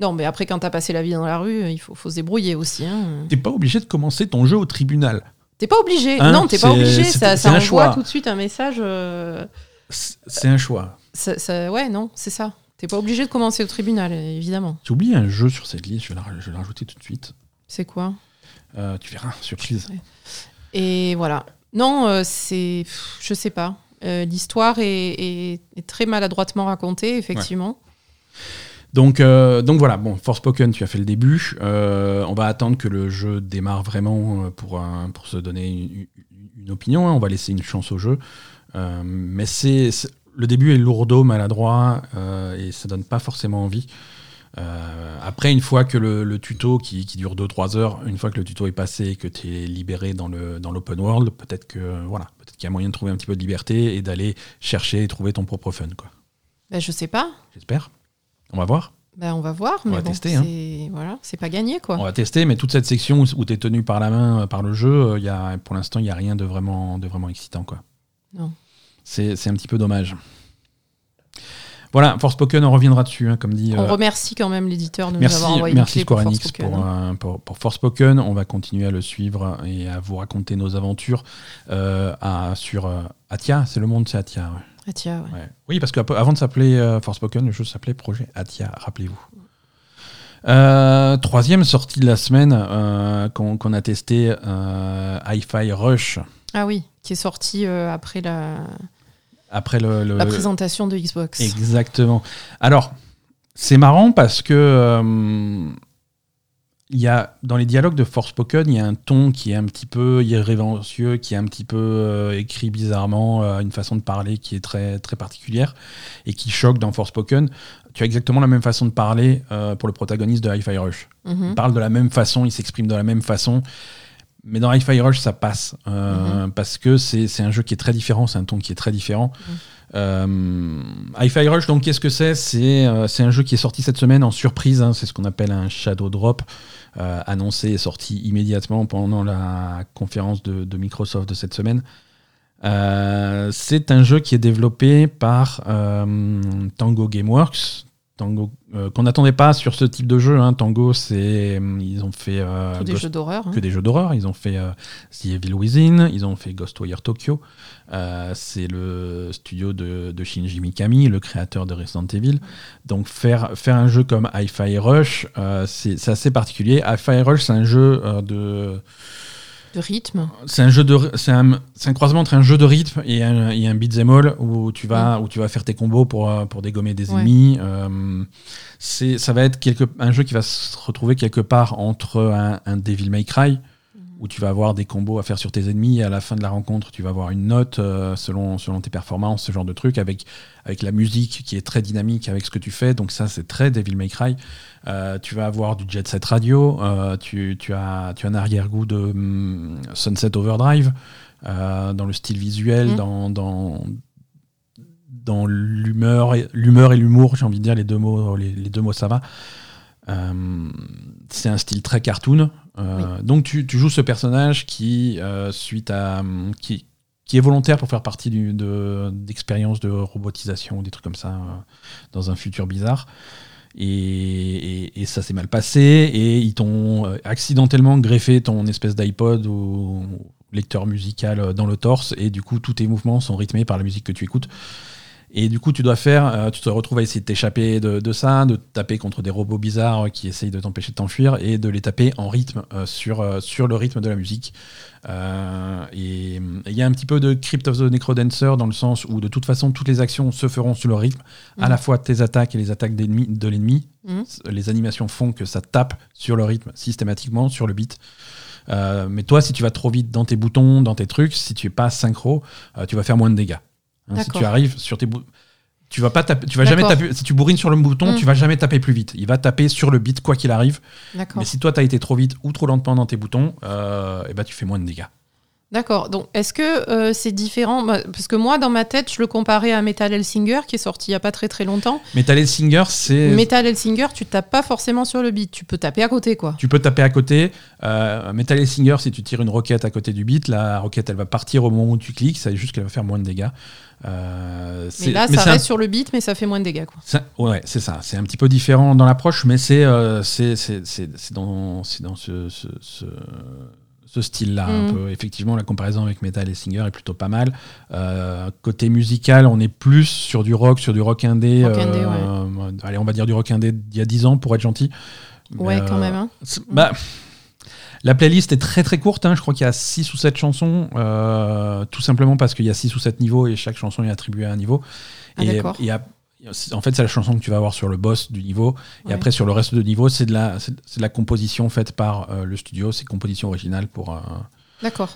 Non, mais après, quand t'as passé la vie dans la rue, il faut, faut se débrouiller aussi. Hein. T'es pas obligé de commencer ton jeu au tribunal. T'es pas obligé. Non, t'es pas obligé. c'est- Ça, ça un envoie choix. tout de suite un message. euh, C'est un choix. ça- ça- ouais, non, c'est ça. T'es pas obligé de commencer au tribunal, évidemment. J'ai oublié un jeu sur cette liste, je vais, la, je vais le rajouter tout de suite. C'est quoi? Euh, Tu verras, surprise. Et voilà. Non, euh, c'est. Je sais pas. Euh, L'histoire est, est- est très maladroitement racontée, effectivement. Donc, euh, donc voilà, bon, Forspoken, tu as fait le début. On va attendre que le jeu démarre vraiment pour, un- pour se donner une, opinion. hein. On va laisser une chance au jeu. Mais c'est le début est lourdeau, maladroit, et ça donne pas forcément envie. Euh, après, une fois que le, le tuto qui, qui dure 2-3 heures, une fois que le tuto est passé et que tu es libéré dans le dans l'open world, peut-être que voilà, peut-être qu'il y a moyen de trouver un petit peu de liberté et d'aller chercher et trouver ton propre fun, quoi. Ben, je sais pas. J'espère. On va voir. Ben, on va voir. On mais va bon, tester, hein. c'est voilà, c'est pas gagné, quoi. On va tester, mais toute cette section où, tu es tenu par la main euh, par le jeu, euh, y a, pour l'instant, il n'y a rien de vraiment, de vraiment excitant. Quoi. Non. C'est, c'est un petit peu dommage. Voilà, Forspoken, on reviendra dessus, hein, comme dit. On euh, remercie quand même l'éditeur de nous merci, avoir envoyé merci pour Square Enix pour, hein. euh, pour, pour Forspoken. On va continuer à le suivre et à vous raconter nos aventures euh, à, sur Atia. C'est le monde, c'est Atia. ouais. Tiens, ouais. Ouais. Oui, parce qu'avant de s'appeler Forspoken, le jeu s'appelait Projet Atia, rappelez-vous. Euh, troisième sortie de la semaine euh, qu'on a testé, euh, Hi-Fi Rush, Ah oui, qui est sorti après la, après le... le- la présentation de Xbox. Exactement. Alors, c'est marrant parce que euh, il y a, dans les dialogues de Forspoken, il y a un ton qui est un petit peu irrévérencieux, qui est un petit peu euh, écrit bizarrement, euh, une façon de parler qui est très, très particulière et qui choque dans Forspoken. Tu as exactement la même façon de parler euh, pour le protagoniste de Hi-Fi Rush. Mhm. Il parle de la même façon, il s'exprime de la même façon. Mais dans Hi-Fi Rush, ça passe. euh, Parce que c'est c'est un jeu qui est très différent, c'est un ton qui est très différent. Euh, Hi-Fi Rush, donc, qu'est-ce que c'est? C'est euh, c'est un jeu qui est sorti cette semaine en surprise. hein, c'est ce qu'on appelle un Shadow Drop, euh, annoncé et sorti immédiatement pendant la conférence de, de Microsoft de cette semaine. Euh, c'est un jeu qui est développé par euh, Tango Gameworks. Tango, euh, qu'on n'attendait pas sur ce type de jeu. hein. Tango, c'est ils ont fait euh, Tous des Ghost- jeux d'horreur. hein. que des jeux d'horreur. Ils ont fait euh, The Evil Within, ils ont fait Ghostwire Tokyo. Euh, c'est le studio de, de Shinji Mikami, le créateur de Resident Evil. Donc faire, faire un jeu comme Hi-Fi Rush, euh, c'est assez particulier. Hi-Fi Rush, c'est un jeu euh, de De rythme. c'est un jeu de c'est un, c'est un croisement entre un jeu de rythme et un, et un beat'em all où tu vas où tu vas faire tes combos pour euh, pour dégommer des Ouais. ennemis. Euh, c'est ça va être quelque, un jeu qui va se retrouver quelque part entre un, un Devil May Cry où tu vas avoir des combos à faire sur tes ennemis et à la fin de la rencontre tu vas avoir une note euh, selon selon tes performances ce genre de truc avec avec la musique qui est très dynamique avec ce que tu fais donc ça c'est très Devil May Cry euh, tu vas avoir du jet set radio, euh, tu, tu as, tu as un arrière-goût de hum, Sunset Overdrive euh, dans le style visuel, Mhm. dans, dans, dans l'humeur l'humeur et l'humour, j'ai envie de dire les deux mots, les, les deux mots ça va. Euh, c'est un style très cartoon. Euh, Donc tu, tu joues ce personnage qui, euh, suite à qui, qui est volontaire pour faire partie du- de- d'expériences de, robotisation ou des trucs comme ça dans un futur bizarre. Et, et- et ça s'est mal passé et ils t'ont accidentellement greffé ton espèce d'iPod ou lecteur musical dans le torse et du coup tous tes mouvements sont rythmés par la musique que tu écoutes. Et du coup, tu dois faire, euh, tu te retrouves à essayer de t'échapper de, de ça, de taper contre des robots bizarres qui essayent de t'empêcher de t'enfuir et de les taper en rythme euh, sur, euh, sur le rythme de la musique. Et il y a un petit peu de Crypt of the Necrodancer dans le sens où de toute façon, toutes les actions se feront sur le rythme, à Mhm. la fois tes attaques et les attaques de l'ennemi. Mhm. Les animations font que ça tape sur le rythme systématiquement, sur le beat. Euh, mais toi, si tu vas trop vite dans tes boutons, dans tes trucs, si tu es pas synchro, euh, tu vas faire moins de dégâts. Hein, si tu arrives sur tes boutons, tu vas pas taper, tu vas jamais taper. Si tu bourrines sur le bouton, Mm. tu vas jamais taper plus vite. Il va taper sur le beat quoi qu'il arrive. Mais si toi tu as été trop vite ou trop lentement dans tes boutons, euh, et ben tu fais moins de dégâts. D'accord. Donc, est-ce que euh, c'est différent? Bah, Parce que moi, dans ma tête, je le comparais à Metal Hellsinger, qui est sorti il y a pas très très longtemps. Metal Hellsinger, c'est Metal Hellsinger, tu tapes pas forcément sur le beat. Tu peux taper à côté, quoi. tu peux taper à côté. Euh, Metal Hellsinger, si tu tires une roquette à côté du beat, la roquette elle va partir au moment où tu cliques. C'est juste qu'elle va faire moins de dégâts. Euh, Mais là, mais ça un- reste sur le beat, mais ça fait moins de dégâts, quoi. Ça- ouais, c'est ça. C'est un petit peu différent dans l'approche, mais c'est euh, c'est dans, dans ce, ce, ce- ce style-là. un Mhm. peu. Effectivement, la comparaison avec Metal et Singer est plutôt pas mal. Euh, côté musical, on est plus sur du rock, sur du rock indé. Rock indé, euh, Allez, on va dire du rock indé d'il y a 10 ans pour être gentil. Ouais, quand euh, même. hein. bah, La playlist est très très courte, hein. je crois qu'il y a 6 ou 7 chansons, euh, tout simplement parce qu'il y a 6 ou 7 niveaux et chaque chanson est attribuée à un niveau. Ah, et en fait, c'est la chanson que tu vas avoir sur le boss du niveau. Et après, sur le reste de niveau, c'est de, la- c'est c'est de la composition faite par euh, le studio, c'est composition originale pour, euh, D'accord.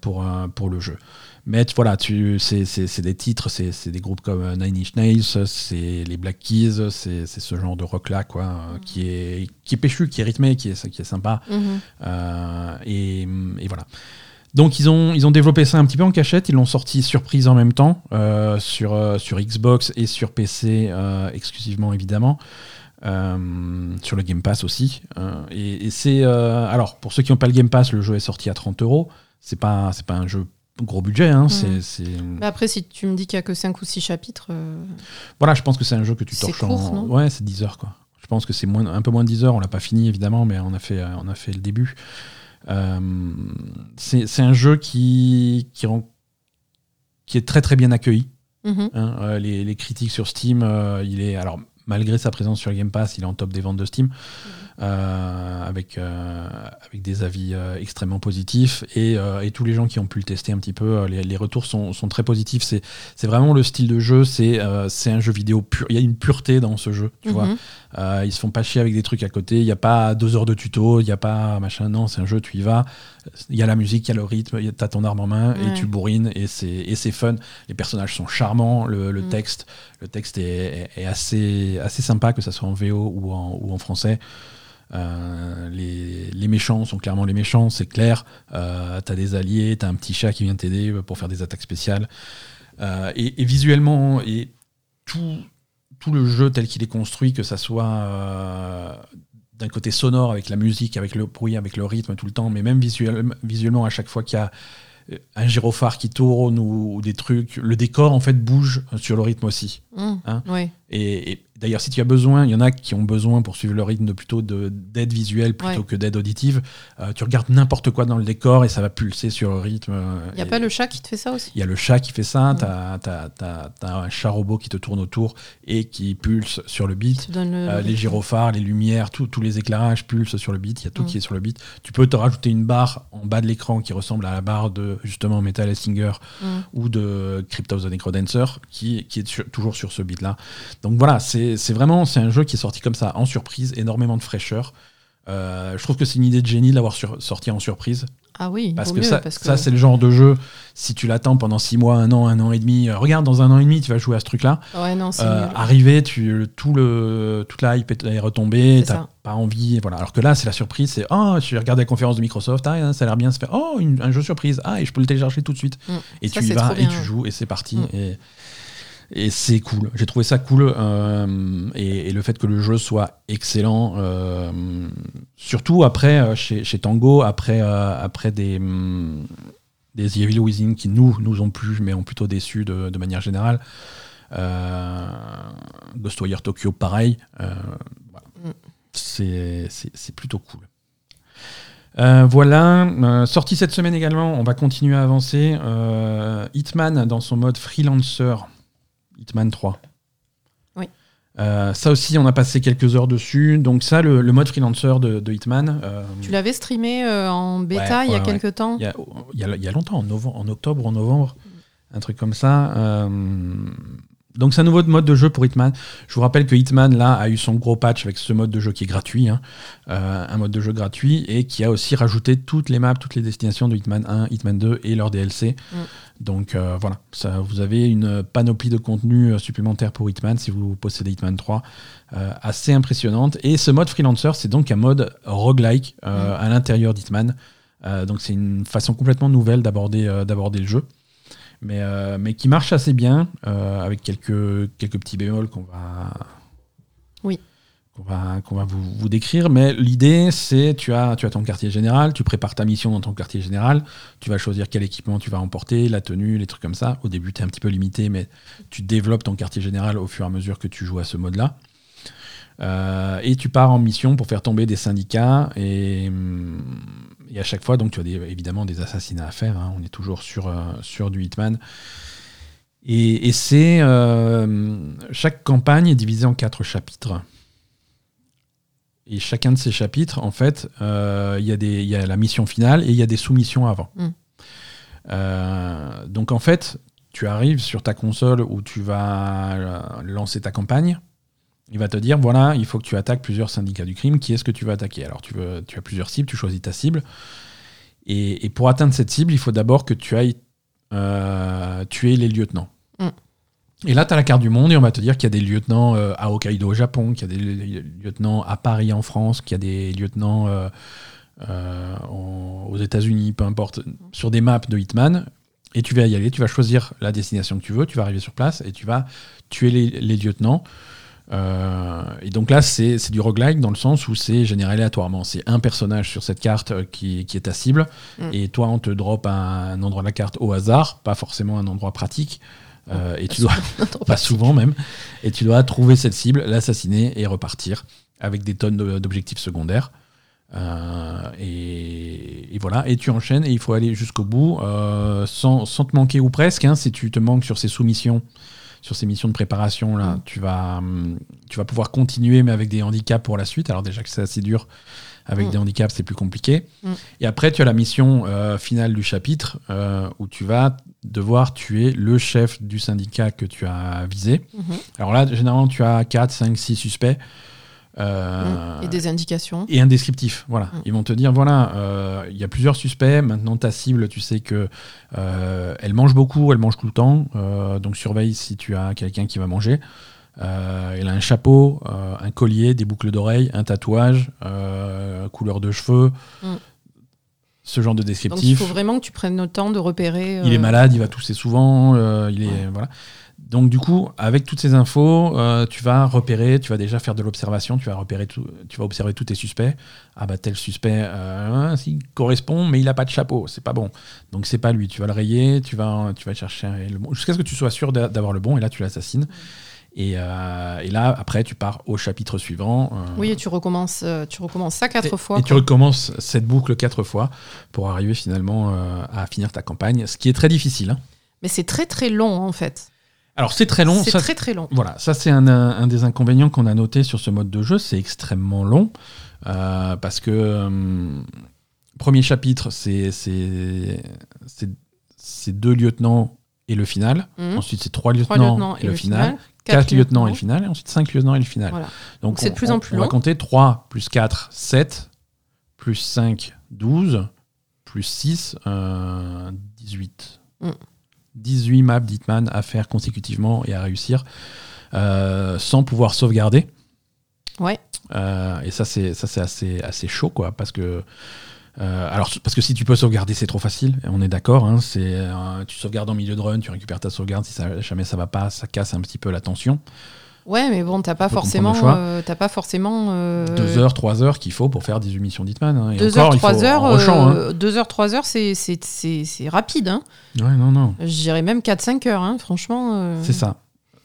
Pour, euh, pour le jeu. Mais voilà, tu, c'est, des titres, c'est, des groupes comme euh, Nine Inch Nails, c'est les Black Keys, c'est, ce genre de rock-là, quoi, euh, qui, est, qui est péchu, qui est rythmé, qui est, qui est sympa. Mhm. Euh, et, et voilà. Donc ils ont, ils ont développé ça un petit peu en cachette, ils l'ont sorti surprise en même temps euh, sur, euh, sur Xbox et sur PC exclusivement évidemment. Euh, sur le Game Pass aussi. Euh, et et c'est. euh, alors, pour ceux qui n'ont pas le Game Pass, le jeu est sorti à 30 euros. C'est pas, c'est pas un jeu gros budget. Hein, c'est, c'est- Mais après, si tu me dis qu'il y a que 5 ou 6 chapitres, euh, Voilà, je pense que c'est un jeu que tu torches court, en. ouais, c'est 10 heures quoi. Je pense que c'est moins, un peu moins de 10 heures. On l'a pas fini évidemment, mais on a fait, euh, on a fait le début. Euh, c'est, un jeu qui, qui, rend- qui est très très bien accueilli. mhm. hein. Euh, les, les critiques sur Steam, il est alors malgré sa présence sur Game Pass, il est en top des ventes de Steam. euh, avec, euh, avec des avis euh, extrêmement positifs et, euh, et tous les gens qui ont pu le tester un petit peu, euh, les, les retours sont, sont très positifs. C'est, vraiment le style de jeu, c'est, euh, un jeu vidéo pur. Il y a une pureté dans ce jeu, tu vois. Mhm. Euh, ils se font pas chier avec des trucs à côté. Il n'y a pas deux heures de tuto, il n'y a pas machin. Non, c'est un jeu, tu y vas. Il y a la musique, il y a le rythme, tu as ton arme en main et tu bourrines et c'est, fun. Les personnages sont charmants, le, le Mm. texte, le texte est, est- est assez, assez sympa, que ça soit en VO ou en, ou en français. Euh, les, les méchants sont clairement les méchants, c'est clair. Euh, t'as des alliés, t'as un petit chat qui vient t'aider pour faire des attaques spéciales. Euh, et, et visuellement, et tout, tout le jeu tel qu'il est construit, que ça soit d'un côté sonore avec la musique, avec le bruit, avec le rythme tout le temps, mais même visuel- visuellement à chaque fois qu'il y a un gyrophare qui tourne ou, ou des trucs, le décor en fait bouge sur le rythme aussi. Mhm. Hein et d'ailleurs, si tu as besoin, il y en a qui ont besoin pour suivre le rythme de plutôt de- d'aide visuelle plutôt Ouais. que d'aide auditive. Euh, tu regardes n'importe quoi dans le décor et ça va pulser sur le rythme. Il n'y a pas le chat qui te fait ça aussi? Il y a le chat qui fait ça, Mm. t'as- t'as- t'as un chat robot qui te tourne autour et qui pulse sur le beat. le- Euh, les gyrophares, les lumières, tout- tous les éclairages pulsent sur le beat, il y a tout qui est sur le beat. Tu peux te rajouter une barre en bas de l'écran qui ressemble à la barre de justement Metal Singer ou de Crypt of the Necrodancer qui, qui est sur- toujours sur ce beat là. Donc voilà, c'est c'est vraiment c'est un jeu qui est sorti comme ça en surprise, énormément de fraîcheur. Euh, je trouve que c'est une idée de génie de l'avoir sorti en surprise Ah oui, parce que, mieux, ça, parce que ça c'est le genre de jeu si tu l'attends pendant 6 mois, un an, un an et demi, euh, regarde dans un an et demi tu vas jouer à ce truc là. Ouais, non, c'est Euh, arrivé, tu, tout le, toute la hype est, retombée, t'as pas envie, voilà. Alors que là, c'est la surprise, c'est oh, je regarde la conférence de Microsoft, ah, ça a l'air bien, ça fait oh, une- un jeu surprise, ah, et je peux le télécharger tout de suite. Mm. Et Ça, tu y vas et bien, tu joues et c'est parti. Mm. Et, et c'est cool. J'ai trouvé ça cool. euh, et, et le fait que le jeu soit excellent, euh, surtout après euh, chez, chez Tango, après, euh, après des, Evil Within qui nous, nous ont plu, mais ont plutôt déçu de, de manière générale. Ghostwire Tokyo, pareil. Voilà. Mm. C'est plutôt cool. Euh, voilà, Euh, sorti cette semaine également, on va continuer à avancer. Euh, Hitman dans son mode freelancer, Hitman 3. Oui. Euh, ça aussi, on a passé quelques heures dessus. Donc ça, le, le mode freelancer de, de Hitman, euh, Tu l'avais streamé euh, en bêta Ouais, il y a ouais, quelques temps il y, a, il y a- il y a longtemps, en, novembre, en octobre ou en novembre, un truc comme ça. Donc c'est un nouveau mode de jeu pour Hitman. Je vous rappelle que Hitman là a eu son gros patch avec ce mode de jeu qui est gratuit, hein. Euh, un mode de jeu gratuit et qui a aussi rajouté toutes les maps, toutes les destinations de Hitman 1, Hitman 2 et leur DLC. Mm. Donc euh, voilà, ça, vous avez une panoplie de contenu euh, supplémentaire pour Hitman si vous possédez Hitman 3, euh, assez impressionnante. Et ce mode freelancer, c'est donc un mode roguelike Mm. à l'intérieur d'Hitman. Donc c'est une façon complètement nouvelle d'aborder d'aborder le jeu, mais, euh, mais qui marche assez bien euh, avec quelques, quelques petits bémols qu'on va Oui. qu'on va, qu'on va vous, vous décrire. Mais l'idée c'est tu as tu as ton quartier général, tu prépares ta mission dans ton quartier général, tu vas choisir quel équipement tu vas emporter, la tenue, les trucs comme ça. Au début tu es un petit peu limité, mais tu développes ton quartier général au fur et à mesure que tu joues à ce mode-là. Euh, et tu pars en mission pour faire tomber des syndicats et, hum, et à chaque fois donc tu as des- évidemment des assassinats à faire hein. on est toujours sur, euh, sur du Hitman et, et c'est euh, chaque campagne est divisée en quatre chapitres Et chacun de ces chapitres, en fait, euh, il y, y a la mission finale et il y a des sous-missions avant. Mm. Euh, donc en fait, tu arrives sur ta console où tu vas lancer ta campagne. Il va te dire voilà, il faut que tu attaques plusieurs syndicats du crime. Qui est-ce que tu veux attaquer? Alors tu, veux, tu as plusieurs cibles, tu choisis ta cible. Et, et pour atteindre cette cible, il faut d'abord que tu ailles euh, tuer les lieutenants. Mm. Et là, tu as la carte du monde et on va te dire qu'il y a des lieutenants euh, à Hokkaido au Japon, qu'il y a des li- lieutenants à Paris en France, qu'il y a des lieutenants euh, euh, en- aux États-Unis, peu importe, sur des maps de Hitman. Et tu vas y aller, tu vas choisir la destination que tu veux, tu vas arriver sur place et tu vas tuer les, les lieutenants. Euh, et donc là, c'est du roguelike dans le sens où c'est généré aléatoirement. C'est un personnage sur cette carte euh, qui, qui est ta cible, Mm. et toi, on te drop un, un endroit de la carte au hasard, pas forcément un endroit pratique. Euh, et tu dois, pas souvent même, et tu dois trouver cette cible, l'assassiner et repartir avec des tonnes de- d'objectifs secondaires. Euh, et, et voilà, et tu enchaînes et il faut aller jusqu'au bout sans, sans te manquer ou presque. hein, si tu te manques sur ces sous-missions, sur ces missions de préparation, là, Mm. tu, vas, hum, tu vas pouvoir continuer, mais avec des handicaps pour la suite. Alors, déjà que c'est assez dur, avec Mm. des handicaps, c'est plus compliqué. Mm. Et après, tu as la mission euh, finale du chapitre euh, où tu vas devoir tuer le chef du syndicat que tu as visé. Mhm. Alors là, généralement, tu as 4, 5, 6 suspects. Euh, Mm. Et des indications. et un descriptif. Voilà. Mm. Ils vont te dire voilà, euh, il y a plusieurs suspects. Maintenant, ta cible, tu sais que euh, elle mange beaucoup, elle mange tout le temps. Donc surveille si tu as quelqu'un qui va manger. Elle a un chapeau, un collier, des boucles d'oreilles, un tatouage, couleur de cheveux. Mm. Ce genre de Donc il descriptif. faut vraiment que tu prennes le temps de repérer. Il est malade, il va tousser souvent, euh, il est Ouais. voilà. Donc du coup, avec toutes ces infos, euh, tu vas repérer, tu vas déjà faire de l'observation, tu vas repérer tout, tu vas observer tous tes suspects. Ah bah tel suspect, euh, il correspond, mais il a pas de chapeau, c'est pas bon. Donc c'est pas lui. Tu vas le rayer, tu vas, tu vas chercher le bon, jusqu'à ce que tu sois sûr d'a- d'avoir le bon, et là tu l'assassines. Et, euh, et là après tu pars au chapitre suivant. euh, Oui, et tu recommences, tu recommences ça quatre et, fois. et tu recommences cette boucle quatre fois pour arriver finalement euh, à finir ta campagne, ce qui est très difficile. hein. Mais c'est très très long en fait. Alors c'est très long. C'est très très long. Voilà, ça c'est un, un des inconvénients qu'on a noté sur ce mode de jeu, c'est extrêmement long, euh, parce que euh, premier chapitre, c'est deux lieutenants et le final, Mhm. ensuite c'est trois Trois lieutenants, lieutenants et, le final, quatre quatre lieutenants et le final, et ensuite cinq lieutenants et le final. Voilà. Donc Donc, c'est de on- plus en on- plus On va compter 3 plus 4, 7, plus 5, 12, plus 6, euh, 18. Mm. 18 maps d'Hitman à faire consécutivement et à réussir euh, sans pouvoir sauvegarder. Ouais. Euh, et ça, c'est ça, c'est assez, assez chaud, quoi, parce que. euh, alors, parce que si tu peux sauvegarder, c'est trop facile, on est d'accord. hein, c'est, tu sauvegardes en milieu de run, tu récupères ta sauvegarde, si ça, jamais ça va pas, ça casse un petit peu la tension. Ouais, mais bon, t'as pas peux forcément, euh, t'as pas forcément. euh, Deux heures, trois heures qu'il faut pour faire 18 missions d'Hitman. hein. Deux encore, heures, il trois faut heures, en rushant, hein. euh, deux heures, trois heures, c'est c'est- c'est- c'est rapide. Hein. Ouais, non, non. Je dirais même 4-5 heures, hein, franchement. euh, C'est ça.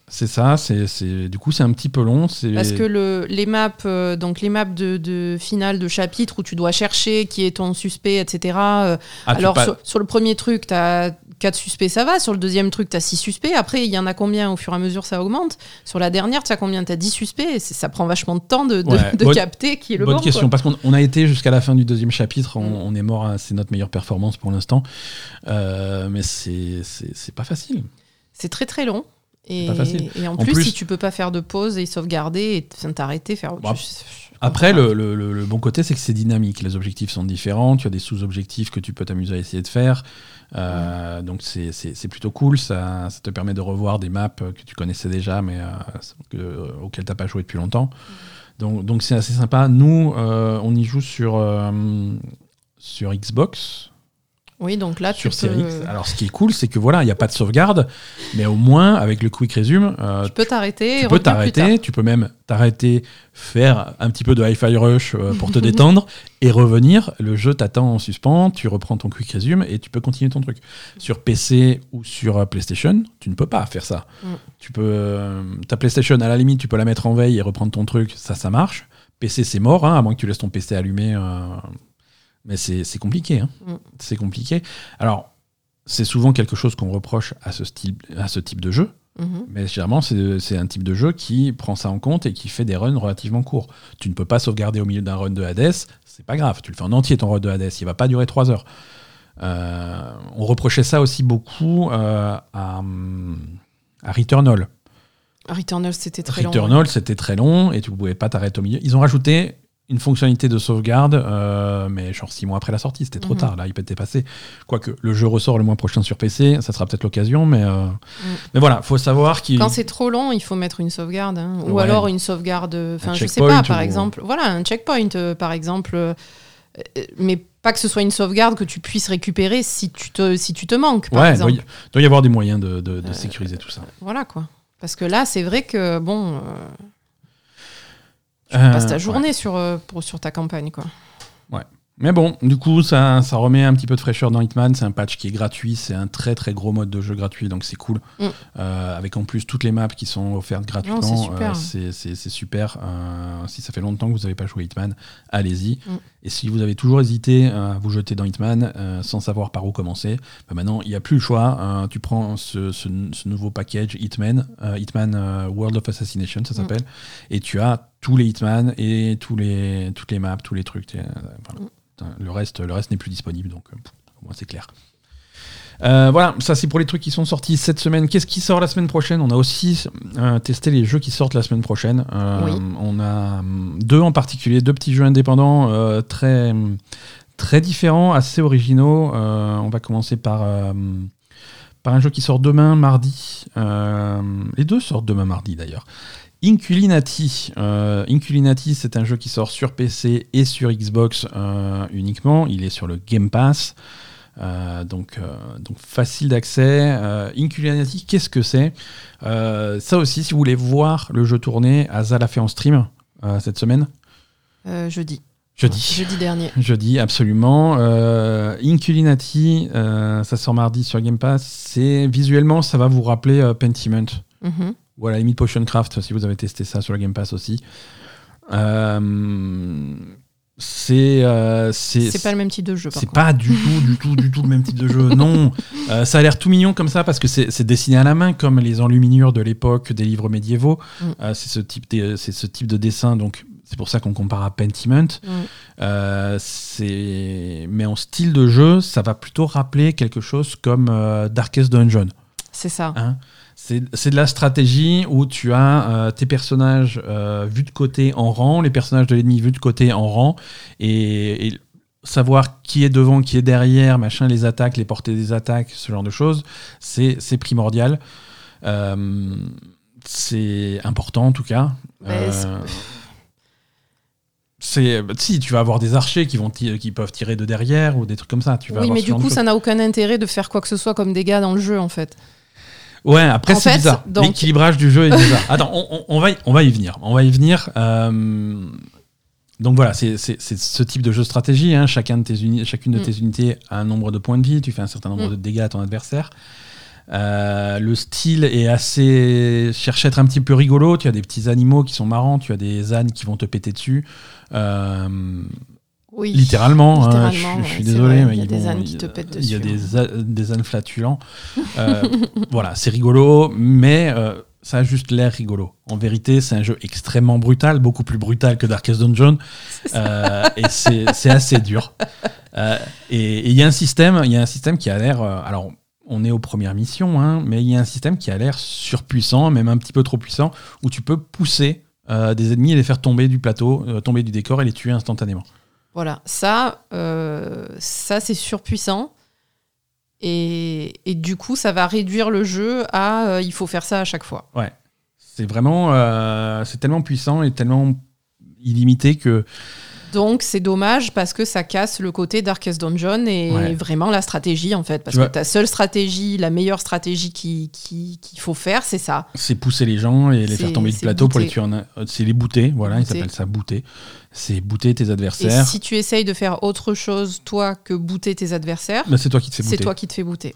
C'est ça. C'est, c'est, du coup, c'est un petit peu long. C'est... Parce que le, les maps, euh, donc les maps de, de finale de chapitre où tu dois chercher qui est ton suspect, etc. euh, Ah, alors pas- sur, sur le premier truc, tu as 4 suspects, ça va. Sur le deuxième truc, tu as 6 suspects. Après, il y en a combien au fur et à mesure, ça augmente. Sur la dernière, tu as combien Tu as 10 suspects. Ça prend vachement de temps de, de, Ouais, de bonne- capter qui est le Bonne bon. question, quoi. parce qu'on on a été jusqu'à la fin du deuxième chapitre, on, Mm. on est mort, à- c'est notre meilleure performance pour l'instant, Euh, mais c'est, pas facile. C'est très très long. Et, pas facile. et en, En plus, plus- si tu peux pas faire de pause et sauvegarder et t'arrêter, faire autre chose. Après, le- le- le bon côté, c'est que c'est dynamique. Les objectifs sont différents. Tu as des sous-objectifs que tu peux t'amuser à essayer de faire. Euh, Donc, c'est c'est- c'est plutôt cool. Ça, ça te permet de revoir des maps que tu connaissais déjà, mais euh, que- auxquelles tu n'as pas joué depuis longtemps. Donc, donc c'est assez sympa. Nous, euh, on y joue sur, euh, sur Xbox. Oui, donc là, sur tu Series peux. Alors, ce qui est cool, c'est que voilà, il n'y a pas de sauvegarde, mais au moins, avec le quick resume, euh, tu peux t'arrêter. tu peux t'arrêter, tu peux même t'arrêter, faire un petit peu de hi-fi rush euh, pour te détendre et revenir. Le jeu t'attend en suspens, tu reprends ton quick resume et tu peux continuer ton truc. Sur PC ou sur euh, PlayStation, tu ne peux pas faire ça. Mm. Tu peux, euh, ta PlayStation, à la limite, tu peux la mettre en veille et reprendre ton truc, ça, ça marche. PC, c'est mort, hein, à moins que tu laisses ton PC allumé. Mais c'est compliqué. hein. Mm. C'est compliqué. Alors, c'est souvent quelque chose qu'on reproche à ce, style, à ce type de jeu. Mhm. Mais généralement, c'est un type de jeu qui prend ça en compte et qui fait des runs relativement courts. Tu ne peux pas sauvegarder au milieu d'un run de Hades, c'est pas grave. Tu le fais en entier ton run de Hades, il va pas durer 3 heures. Euh, on reprochait ça aussi beaucoup euh, à, à Returnal. Returnal, c'était très long. Returnal, c'était très long et tu pouvais pas t'arrêter au milieu. Ils ont rajouté une fonctionnalité de sauvegarde, euh, mais genre 6 mois après la sortie, c'était trop Mhm. tard. Là, il peut être passé. Quoique le jeu ressort le mois prochain sur PC, ça sera peut-être l'occasion, mais, euh, mais voilà, faut savoir qu'il. Quand c'est trop long, il faut mettre une sauvegarde. hein. Ou Ouais. alors une sauvegarde. Enfin, je sais pas, par ou- exemple. Voilà, un checkpoint, euh, par exemple. euh, euh, mais pas que ce soit une sauvegarde que tu puisses récupérer si tu te, si tu te manques, par Ouais, exemple. doit y, doit y avoir des moyens de, de- de sécuriser tout ça. Voilà, quoi. Parce que là, c'est vrai que, bon. Euh, tu Euh, passes ta ouais. journée sur, euh, pour, sur ta campagne, quoi. Mais bon, du coup, ça, ça remet un petit peu de fraîcheur dans Hitman. C'est un patch qui est gratuit. C'est un très très gros mode de jeu gratuit, donc c'est cool. Mm. Euh, avec en plus toutes les maps qui sont offertes gratuitement. C'est super. Euh, c'est-. Euh, si ça fait longtemps que vous n'avez pas joué à Hitman, allez-y. Mm. Et si vous avez toujours hésité à vous jeter dans Hitman euh, sans savoir par où commencer, bah maintenant il n'y a plus le choix. Euh, tu prends ce, ce- ce nouveau package Hitman, euh, Hitman euh, World of Assassination, ça Mm. s'appelle, et tu as tous les Hitman et tous les, toutes les maps, tous les trucs. Euh. Mm. Le reste, le reste n'est plus disponible, donc euh, pff, au moins c'est clair. Euh, voilà, ça c'est pour les trucs qui sont sortis cette semaine. Qu'est-ce qui sort la semaine prochaine? On a aussi euh, testé les jeux qui sortent la semaine prochaine. Euh, Oui. On a hum, deux en particulier, deux petits jeux indépendants très, très différents, assez originaux. On va commencer par, par un jeu qui sort demain, mardi. Les deux sortent demain, mardi d'ailleurs. Inculinati. Euh, Inculinati, c'est un jeu qui sort sur PC et sur Xbox euh, uniquement. Il est sur le Game Pass. Euh, donc, donc facile d'accès. Inculinati, qu'est-ce que c'est? Ça aussi, si vous voulez voir le jeu tourner, Asa l'a fait en stream cette semaine. Jeudi. Jeudi. Jeudi dernier. Jeudi, absolument. Euh, Inculinati, euh, ça sort mardi sur Game Pass. C'est visuellement, ça va vous rappeler euh, Pentiment. Mhm. Ou à la limite Potion Craft, si vous avez testé ça sur le Game Pass aussi. Euh, c'est euh, c'est pas le même type de jeu, c'est pas du tout, du tout, du tout le même type de jeu. Non, Euh, ça a l'air tout mignon comme ça parce que c'est dessiné à la main comme les enluminures de l'époque des livres médiévaux. Mm. Euh, c'est ce type, de- c'est ce type de dessin, donc c'est pour ça qu'on compare à Pentiment. Mm. C'est mais en style de jeu, ça va plutôt rappeler quelque chose comme Darkest Dungeon. C'est ça. Hein? C'est de la stratégie où tu as euh, tes personnages euh, vus de côté en rang, les personnages de l'ennemi vus de côté en rang, et, et savoir qui est devant, qui est derrière, machin, les attaques, les portées des attaques, ce genre de choses, c'est primordial. Euh, c'est important en tout cas. Euh, c'est bah, si tu vas avoir des archers qui vont qui peuvent tirer de derrière ou des trucs comme ça. Tu vas Oui, mais du coup, ça n'a aucun intérêt de faire quoi que ce soit comme dégâts dans le jeu, en fait. Ouais, après c'est bizarre. donc- L'équilibrage du jeu est bizarre. Attends, on, va y, on va y venir. On va y venir. euh, donc voilà, c'est ce type de jeu de stratégie. hein. Chacun de tes uni- chacune de Mm. tes unités a un nombre de points de vie. Tu fais un certain nombre Mm. de dégâts à ton adversaire. Euh, le style est assez cherche à être un petit peu rigolo. Tu as des petits animaux qui sont marrants. Tu as des ânes qui vont te péter dessus. Euh, Oui. Littéralement, hein, je, suis désolé, mais il y a des ânes qui te pètent Il y a dessus, des, a- des ânes flatulents. Euh, voilà, c'est rigolo, mais euh, ça a juste l'air rigolo. En vérité, c'est un jeu extrêmement brutal, beaucoup plus brutal que Darkest Dungeon, euh, et c'est assez dur. Euh, et il y a un système, il y a un système qui a l'air, alors. On est aux premières missions, hein, mais il y a un système qui a l'air surpuissant, même un petit peu trop puissant, où tu peux pousser des ennemis et les faire tomber du plateau, tomber du décor et les tuer instantanément. Voilà, ça, euh, ça c'est surpuissant. Et, et du coup, ça va réduire le jeu à euh, il faut faire ça à chaque fois. Ouais. C'est vraiment. euh, c'est tellement puissant et tellement illimité que. Donc c'est dommage parce que ça casse le côté Darkest Dungeon et Ouais. vraiment la stratégie en fait. Parce Tu que ta seule stratégie, la meilleure stratégie qui- qui- qu'il faut faire, c'est ça. C'est pousser les gens et les faire tomber du plateau pour les tuer en un- euh, C'est les booter, voilà, ils s'appellent ça booter. C'est booter tes Et adversaires. si tu essayes de faire autre chose, toi, que booter tes adversaires, Bah, c'est toi qui te fais c'est toi qui te fais booter.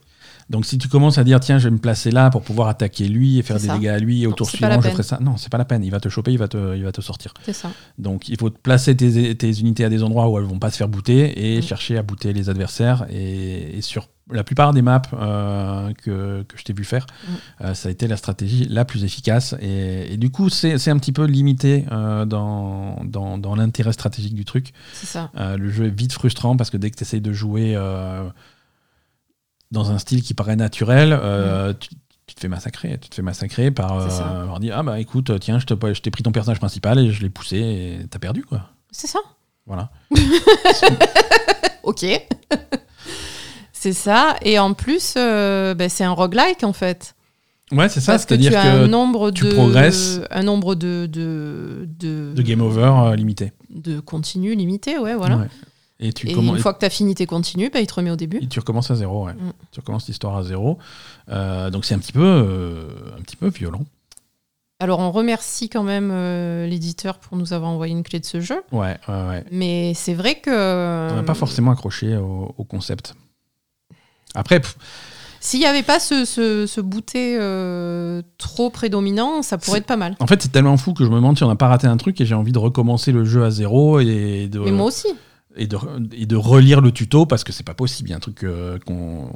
Donc si tu commences à dire tiens, je vais me placer là pour pouvoir attaquer lui et faire des ça. dégâts à lui et au tour suivant je ferai ça. Non, c'est pas la peine. Il va te choper, il va te, il va te sortir. C'est ça. Donc il faut te placer tes, tes unités à des endroits où elles vont pas se faire booter et Mm. chercher à booter les adversaires et, et sur la plupart des maps euh, que, que je t'ai vu faire, Mm. euh, ça a été la stratégie la plus efficace. Et, et du coup, c'est c'est un petit peu limité euh, dans, dans, dans l'intérêt stratégique du truc. C'est ça. Le jeu est vite frustrant parce que dès que tu essayes de jouer dans un style qui paraît naturel, euh, tu, tu te fais massacrer. Tu te fais massacrer par euh, par dire Ah bah écoute, tiens, je te- je t'ai pris ton personnage principal et je l'ai poussé et t'as perdu quoi. C'est ça. Voilà. Ok. c'est ça. Et en plus, euh, ben, c'est un roguelike en fait. Ouais, c'est ça. Parce que tu C'est-à-dire as un que nombre tu de progresses. un nombre de de de, de game over euh, limité. de continu limité, ouais, voilà. Ouais. Et tu Et commen- une fois que tu as fini tes continus, ben, il te remet au début. et tu recommences à zéro. Ouais. Mm. Tu recommences l'histoire à zéro. Euh, donc c'est un petit peu euh, un petit peu violent. Alors on remercie quand même euh, l'éditeur pour nous avoir envoyé une clé de ce jeu. Ouais, ouais, ouais. Mais c'est vrai que On n'a pas forcément accroché au, au concept. Après, pff, s'il n'y avait pas ce, ce, ce booté euh, trop prédominant, ça pourrait être pas mal. En fait, c'est tellement fou que je me demande si on n'a pas raté un truc et j'ai envie de recommencer le jeu à zéro et de, Mais moi aussi. Et de, et de relire le tuto parce que c'est pas possible. Il y a un truc euh, qu'on.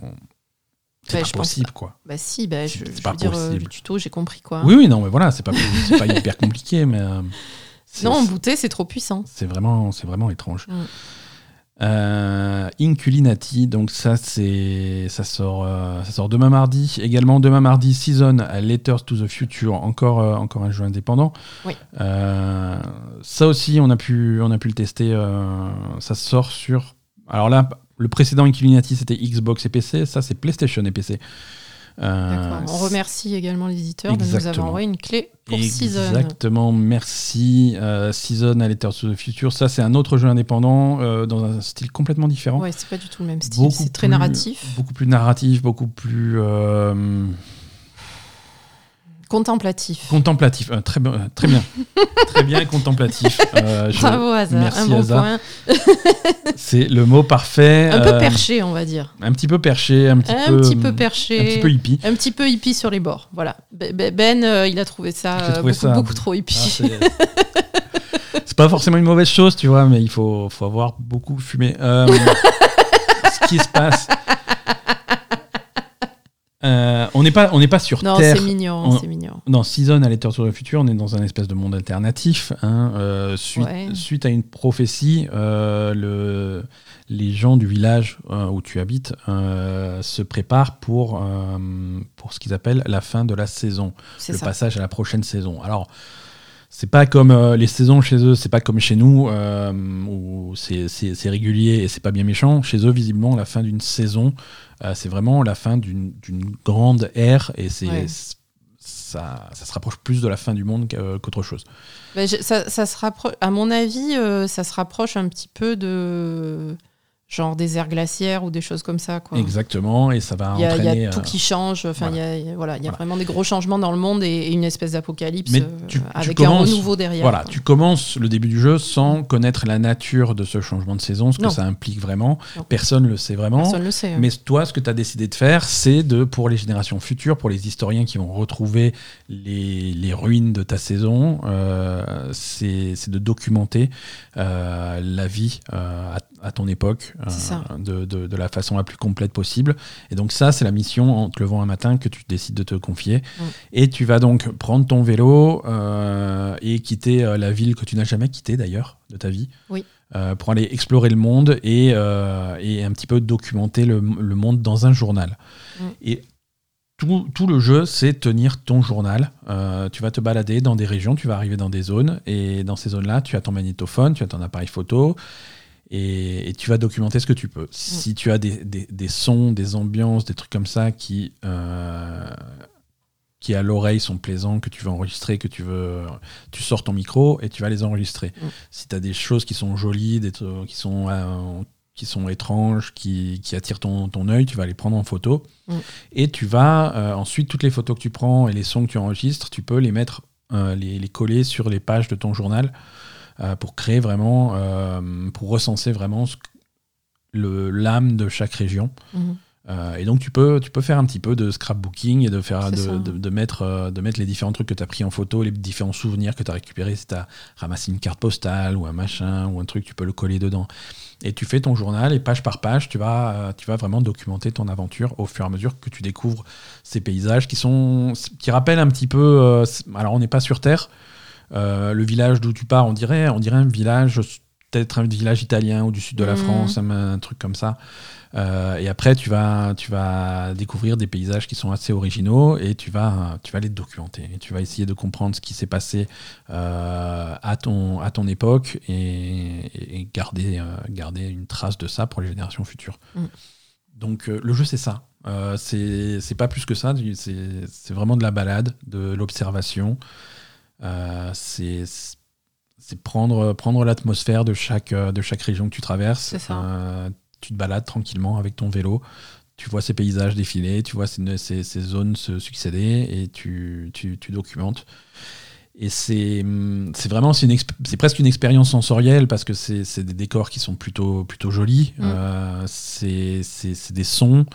C'est Ouais, pas je pense possible, quoi. Bah si, bah, je, je pas veux dire, euh, possible. le tuto, j'ai compris quoi. Oui, oui, non, mais voilà, c'est pas, pas hyper compliqué, mais. euh, Non, booté, c'est trop puissant. C'est vraiment, vraiment étrange. Mm. Euh, Inculinati, donc ça c'est, ça sort, euh, ça sort demain mardi. Également demain mardi, Season à Letters to the Future, encore, euh, encore un jeu indépendant. Oui. Ça aussi, on a pu, on a pu le tester. ça sort sur. Alors là, le précédent Inculinati c'était Xbox et PC. Ça c'est PlayStation et PC. Euh. On remercie également l'éditeur de nous avoir envoyé une clé pour Season. Exactement, merci. Euh, Season à Letters to the Future, ça c'est un autre jeu indépendant euh, dans un style complètement différent. Ouais, c'est pas du tout le même style. C'est très narratif, Beaucoup plus narratif, beaucoup plus contemplatif. contemplatif. Euh, très, bien- euh, très bien. très bien contemplatif. Euh, je- Bravo, Hazard. merci, un bon point. C'est le mot parfait. Un peu euh, perché, on va dire. Un petit peu perché, un petit Un peu. petit peu Un perché. petit peu hippie. Un petit peu hippie sur les bords. Voilà. Be- Be- Ben, il a trouvé ça, trouvé beaucoup, ça- beaucoup trop hippie. Ah, c'est pas forcément une mauvaise chose, tu vois, mais il faut, faut avoir beaucoup fumé. Ce qui se passe. Euh, on n'est pas, on n'est pas sur non, Terre. c'est mignon, on- c'est mignon. Dans Season à Letter to the Future, on est dans un espèce de monde alternatif. hein, euh, suite, Ouais. suite à une prophétie, euh, le, les gens du village où tu habites se préparent pour, pour ce qu'ils appellent la fin de la saison le ça. passage à la prochaine saison. Alors, c'est pas comme euh, les saisons chez eux, c'est pas comme chez nous euh, où c'est- régulier et c'est pas bien méchant. Chez eux, visiblement, la fin d'une saison, euh, c'est vraiment la fin d'une d'une grande ère et c'est Ouais. ça, ça se rapproche plus de la fin du monde qu'au- qu'autre chose. Je- ça, ça se rapproche, à mon avis, ça se rapproche un petit peu de genre des aires glaciaires ou des choses comme ça. Quoi. Exactement, et ça va Il y a, il y a entraîner. tout euh, qui change. Enfin, il y a- il y a, voilà, il y a Voilà. vraiment des gros changements dans le monde et, et une espèce d'apocalypse Mais euh, avec commences- un renouveau derrière. Voilà, quoi. tu commences le début du jeu sans connaître la nature de ce changement de saison, ce que Non. ça implique vraiment. Non. Personne ne le sait vraiment. Personne le sait. hein. Mais toi, ce que tu as décidé de faire, c'est de, pour les générations futures, pour les historiens qui vont retrouver les, les ruines de ta saison, euh, c'est c'est de documenter euh, la vie euh, à, à ton époque euh, de, de- de la façon la plus complète possible. Et donc ça, c'est la mission en te levant un matin que tu décides de te confier. Mm. Et tu vas donc prendre ton vélo euh, et quitter euh, la ville que tu n'as jamais quittée d'ailleurs de ta vie. Oui. euh, pour aller explorer le monde et, et un petit peu documenter le, le monde dans un journal. Mm. Et tout, tout le jeu, c'est tenir ton journal. Euh, tu vas te balader dans des régions, tu vas arriver dans des zones, et dans ces zones-là, tu as ton magnétophone, tu as ton appareil photo, et, et tu vas documenter ce que tu peux. Si tu as des, des- des sons, des ambiances, des trucs comme ça qui, euh, qui à l'oreille sont plaisants, que tu veux enregistrer, que tu veux, tu sors ton micro et tu vas les enregistrer. Mm. Si tu as des choses qui sont jolies, des qui sont euh, qui sont étranges, qui, qui attirent ton, ton œil, tu vas les prendre en photo. Mm. Et tu vas euh, ensuite, toutes les photos que tu prends et les sons que tu enregistres, tu peux les mettre, les, les coller sur les pages de ton journal euh, pour créer vraiment, euh, pour recenser vraiment l'âme de chaque région. Mhm. Euh, et donc tu peux, tu peux faire un petit peu de scrapbooking et de, faire, de, de, de mettre, de mettre les différents trucs que tu as pris en photo, les différents souvenirs que tu as récupérés. Si tu as ramassé une carte postale ou un machin ou un truc, tu peux le coller dedans. Et tu fais ton journal et page par page, tu vas, tu vas vraiment documenter ton aventure au fur et à mesure que tu découvres ces paysages qui, sont, qui rappellent un petit peu. euh, alors on n'est pas sur Terre. Euh, le village d'où tu pars, on dirait, on dirait un village, peut-être un village italien ou du sud de la Mhm. France, un, un truc comme ça. Euh, et après, tu vas, tu vas découvrir des paysages qui sont assez originaux et tu vas, tu vas les documenter. Et tu vas essayer de comprendre ce qui s'est passé euh, à, ton, à ton époque et, et garder, euh, garder une trace de ça pour les générations futures. Mm. Donc le jeu, c'est ça. C'est pas plus que ça. c'est vraiment de la balade, de l'observation. Euh, c'est prendre, prendre l'atmosphère de chaque, euh, de chaque région que tu traverses. Euh, tu te balades tranquillement avec ton vélo, tu vois ces paysages défiler, tu vois ces, ces- ces zones se succéder et tu, tu, tu documentes. Et c'est vraiment c'est presque une expérience sensorielle parce que c'est des décors qui sont plutôt plutôt jolis. Mm. Euh, c'est des sons.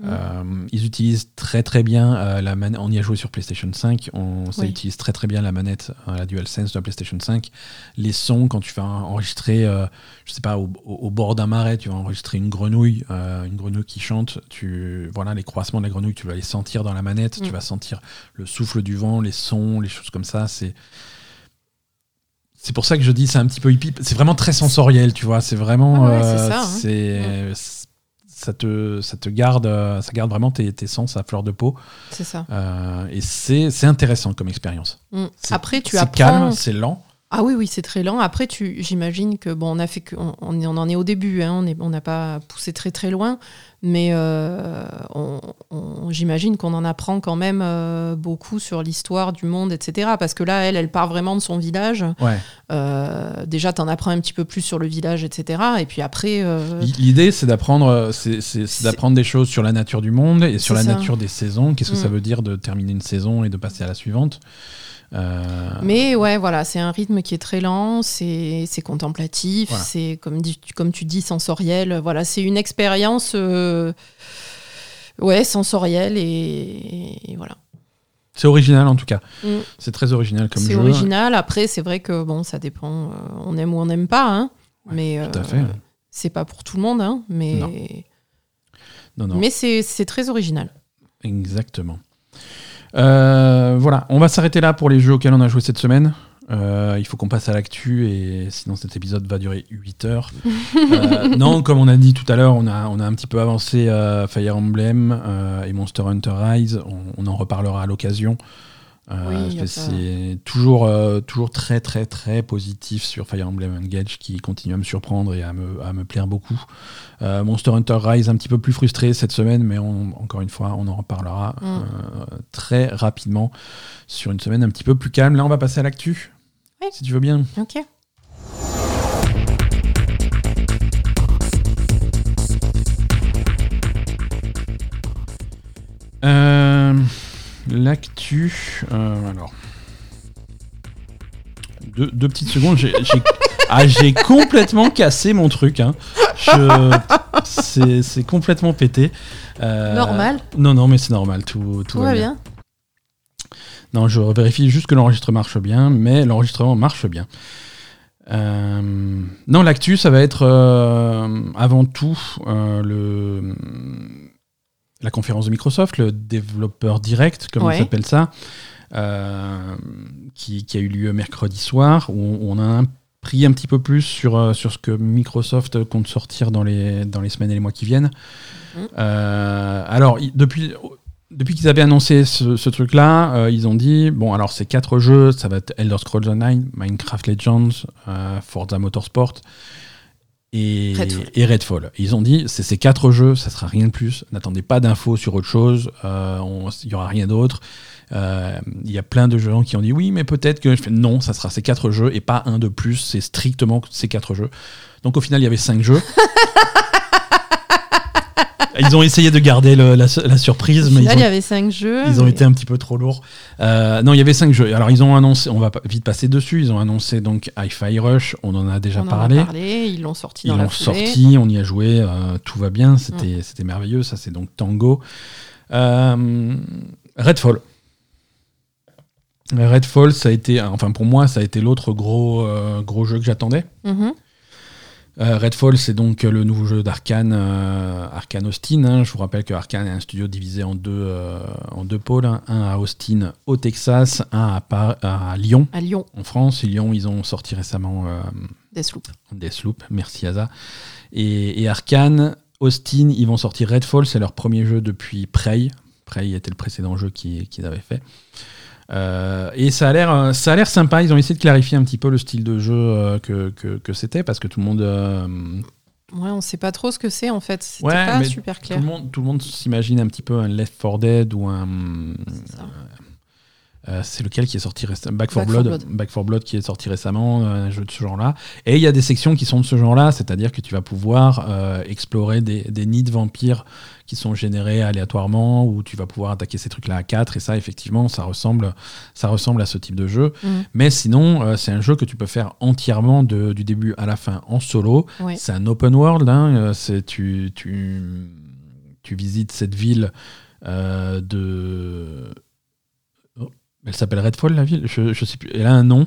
Mm. Euh, ils utilisent très très bien euh, la manette. On y a joué sur PlayStation 5. On, ça Oui. utilise très très bien la manette, euh, la DualSense de la PlayStation 5. Les sons quand tu vas enregistrer, je sais pas, au, bord d'un marais, tu vas enregistrer une grenouille, une grenouille qui chante. Tu voilà les croissements de la grenouille, tu vas les sentir dans la manette. Tu Mm. vas sentir le souffle du vent, les sons, les choses comme ça. C'est c'est pour ça que je dis c'est un petit peu hippie. C'est vraiment très sensoriel, tu vois. C'est vraiment. Ah ouais, c'est euh, ça, c'est- c'est- te, ça te garde, euh, ça garde vraiment tes, tes sens à fleur de peau. C'est ça. Euh, et c'est c'est intéressant comme expérience. Mm. C'est- Après, tu C'est apprends. calme, c'est lent. Ah oui, oui, c'est très lent. Après, tu, j'imagine que bon, on a fait que, on, en est au début. Hein, on n'a pas poussé très très loin, mais euh, on- on- j'imagine qu'on en apprend quand même euh, beaucoup sur l'histoire du monde, etc. Parce que là, elle, elle part vraiment de son village. Ouais. Euh, déjà, t'en apprends un petit peu plus sur le village, etc. Et puis après, L'idée, c'est d'apprendre, c'est- c'est d'apprendre des choses sur la nature du monde et sur la ça. nature des saisons. Qu'est-ce que ça Mm. veut dire de terminer une saison et de passer à la suivante? Euh, Mais ouais, voilà, c'est un rythme qui est très lent, c'est c'est contemplatif, Voilà. c'est comme, tu dis sensoriel. Voilà, c'est une expérience euh, ouais, sensorielle et, et voilà. C'est original en tout cas. Mm. C'est très original comme C'est jeu. original. Après, c'est vrai que bon, ça dépend. euh, on aime ou on n'aime pas, hein, Ouais, mais Tout à fait. c'est pas pour tout le monde, hein, mais Non. Non, non. mais c'est c'est très original. Exactement. Euh, voilà, on va s'arrêter là pour les jeux auxquels on a joué cette semaine. Euh, il faut qu'on passe à l'actu et sinon cet épisode va durer 8 heures. Euh, non, comme on a dit tout à l'heure, on a, on a un petit peu avancé Fire Emblem euh, et Monster Hunter Rise. On, on en reparlera à l'occasion. Euh, Oui, c'est toujours, euh, toujours très très très positif sur Fire Emblem Engage qui continue à me surprendre et à me, à me plaire beaucoup. Euh, Monster Hunter Rise un petit peu plus frustré cette semaine, mais on- encore une fois, on en reparlera Mm. très rapidement sur une semaine un petit peu plus calme. Là, on va passer à l'actu, Oui. si tu veux bien. Ok. L'actu. euh, alors. Deux, deux petites secondes. J'ai ah, j'ai complètement cassé mon truc. hein. C'est complètement pété. Euh, Normal. Non, non, mais c'est normal. Tout, tout Tout va bien. Non, je vérifie juste que l'enregistrement marche bien, mais l'enregistrement marche bien. Euh, non, l'actu, ça va être euh, avant tout euh, le, la conférence de Microsoft, le développeur direct, comme Ouais. on s'appelle ça, euh, qui, qui a eu lieu mercredi soir, où on, a pris un petit peu plus sur, euh, sur ce que Microsoft compte sortir dans les, dans les semaines et les mois qui viennent. Mhm. Euh, alors, depuis, depuis qu'ils avaient annoncé ce, ce truc-là, euh, ils ont dit bon, alors c'est quatre jeux, ça va être Elder Scrolls Online, Minecraft Legends, Forza Motorsport et Redfall. et Redfall. Ils ont dit c'est ces quatre jeux, ça sera rien de plus. N'attendez pas d'infos sur autre chose, euh, il y aura rien d'autre. Euh, Il y a plein de gens qui ont dit oui, mais peut-être que je fais non, ça sera ces quatre jeux et pas un de plus. C'est strictement ces quatre jeux. Donc au final, il y avait cinq jeux. Ils ont essayé de garder le- la, la surprise, mais ils ont il y avait cinq jeux. Ils ont été un petit peu trop lourds. Euh, non, il y avait cinq jeux. Alors, ils ont annoncé, on va vite passer dessus, ils ont annoncé donc Hi-Fi Rush, on en a déjà on en a parlé. parlé, ils l'ont sorti Ils l'ont sorti, on y a joué, euh, tout va bien, c'était c'était merveilleux. Ça, c'est donc Tango. Euh, Redfall. Redfall, ça a été, enfin pour moi, ça a été l'autre gros, gros jeu que j'attendais. Mhm. Euh, Redfall, c'est donc le nouveau jeu d'Arkane, euh, Arkane Austin. hein. Je vous rappelle que Arkane est un studio divisé en deux, euh, en deux pôles. hein. Un à Austin, au Texas, un à, Par- à Lyon, À Lyon, en France. Et Lyon, ils ont sorti récemment euh, Deathloop. Deathloop. Merci Asa. Et, et Arkane, Austin, ils vont sortir Redfall. C'est leur premier jeu depuis Prey. Prey était le précédent jeu qu'ils qu'ils avaient fait. Euh, et ça a l'air, euh, ça a l'air sympa. Ils ont essayé de clarifier un petit peu le style de jeu euh, que, que, que c'était parce que tout le monde, euh, Ouais, on sait pas trop ce que c'est en fait. C'était Ouais, pas super tout clair. le monde, tout le monde s'imagine un petit peu un Left 4 Dead ou un. Euh, c'est lequel qui est sorti récemment Back 4 Back 4 Blood. Blood. Back 4 Blood qui est sorti récemment, euh, un jeu de ce genre-là. Et il y a des sections qui sont de ce genre-là, c'est-à-dire que tu vas pouvoir euh, explorer des, des nids de vampires qui sont générés aléatoirement, ou tu vas pouvoir attaquer ces trucs-là à 4. Et ça, effectivement, ça ressemble, ça ressemble à ce type de jeu. Mhm. Mais sinon, euh, c'est un jeu que tu peux faire entièrement de- du début à la fin en solo. C'est un open world. hein, c'est tu, tu, tu visites cette ville euh, de. Elle s'appelle Redfall, la ville je, sais plus. Elle a un nom.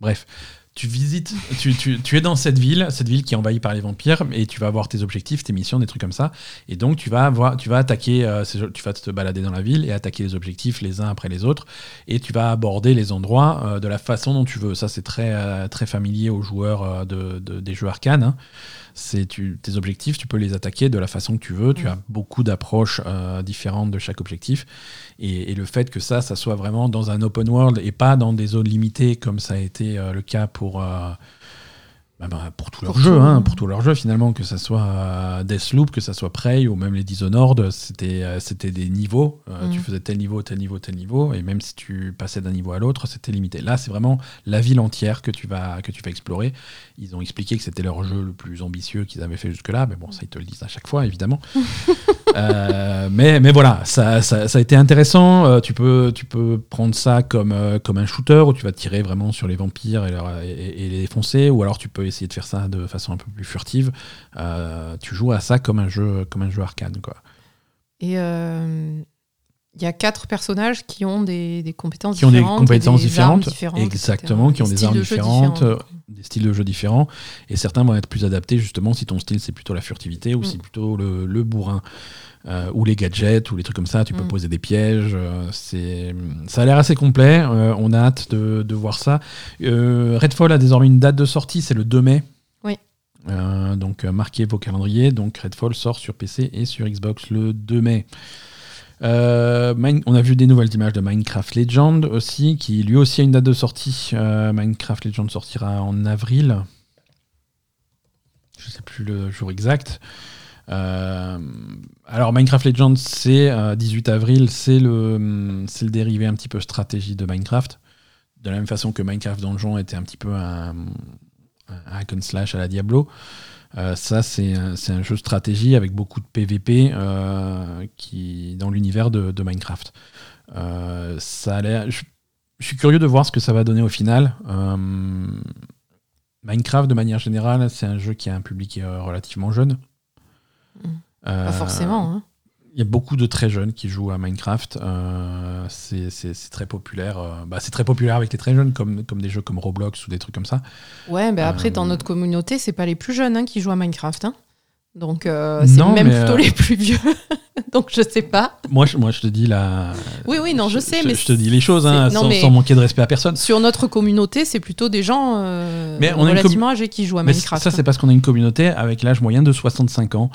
Bref. Tu visites, tu, tu- tu es dans cette ville, cette ville qui est envahie par les vampires, et tu vas avoir tes objectifs, tes missions, des trucs comme ça. Et donc tu vas avoir, tu vas attaquer, euh, tu vas te balader dans la ville et attaquer les objectifs les uns après les autres, et tu vas aborder les endroits euh, de la façon dont tu veux. Ça c'est très euh, très familier aux joueurs de- des jeux arcanes. hein. C'est tes objectifs, tu peux les attaquer de la façon que tu veux. Tu Mm. as beaucoup d'approches euh, différentes de chaque objectif. Et, et le fait que ça, ça soit vraiment dans un open world et pas dans des zones limitées comme ça a été euh, le cas pour, euh, bah, bah, pour tous leurs jeux, tout, hein, pour tous leurs jeux finalement, que ça soit euh, Deathloop, que ça soit Prey ou même les Dishonored, c'était euh, c'était des niveaux. Euh, Mm. Tu faisais tel niveau, tel niveau, tel niveau, et même si tu passais d'un niveau à l'autre, c'était limité. Là, c'est vraiment la ville entière que tu vas que tu vas explorer. Ils ont expliqué que c'était leur jeu le plus ambitieux qu'ils avaient fait jusque-là, mais bon, ça ils te le disent à chaque fois, évidemment. Euh, mais, mais voilà, ça, ça, ça a été intéressant. Euh, tu, peux, tu peux prendre ça comme, comme un shooter où tu vas tirer vraiment sur les vampires et, leur- et- et les défoncer, ou alors tu peux essayer de faire ça de façon un peu plus furtive. Euh, tu joues à ça comme un jeu, comme un jeu arcane. Quoi. Et euh, il y a quatre personnages qui ont des, des compétences Qui ont des différentes. et compétences des armes différentes, différentes, exactement, etc. qui ont des armes de différentes, des styles de jeu différents, et certains vont être plus adaptés justement si ton style c'est plutôt la furtivité ou Mm. si plutôt le, le bourrin. Euh, ou les gadgets ou les trucs comme ça, tu peux Mm. poser des pièges. euh, c'est, ça a l'air assez complet. euh, on a hâte de, de voir ça. Euh, Redfall a désormais une date de sortie, c'est le 2 mai. Oui. Donc marquez vos calendriers. Donc Redfall sort sur PC et sur Xbox le 2 mai. On a vu des nouvelles images de Minecraft Legend aussi, qui lui aussi a une date de sortie. Minecraft Legend sortira en avril. Je sais plus le jour exact. Euh, alors Minecraft Legends, c'est euh, 18 avril, c'est le, c'est le dérivé un petit peu stratégie de Minecraft. De la même façon que Minecraft Donjon était un petit peu un, un hack and slash à la Diablo. Euh, ça, c'est un, un jeu stratégie avec beaucoup de PVP euh, qui, dans l'univers de, Minecraft. Euh, ça. Je, je suis curieux de voir ce que ça va donner au final. Euh, Minecraft, de manière générale, c'est un jeu qui a un public euh, relativement jeune. Mm. Euh, Pas forcément. hein. il y a beaucoup de très jeunes qui jouent à Minecraft. Euh, c'est très populaire. euh, bah, c'est très populaire avec les très jeunes, comme, comme des jeux comme Roblox ou des trucs comme ça. Ouais, mais après, Euh, dans notre communauté, c'est pas les plus jeunes hein, qui jouent à Minecraft. hein. Donc, euh, c'est même plutôt euh, les plus vieux. Donc, je sais pas. Moi, je, moi, je te dis la. Oui, oui, non, je sais, mais Je te dis les choses, hein, non, sans, sans manquer de respect à personne. Sur notre communauté, c'est plutôt des gens euh, Mais on a relativement âgés qui jouent à Mais Minecraft. ça, c'est parce qu'on a une communauté avec l'âge moyen de 65 ans.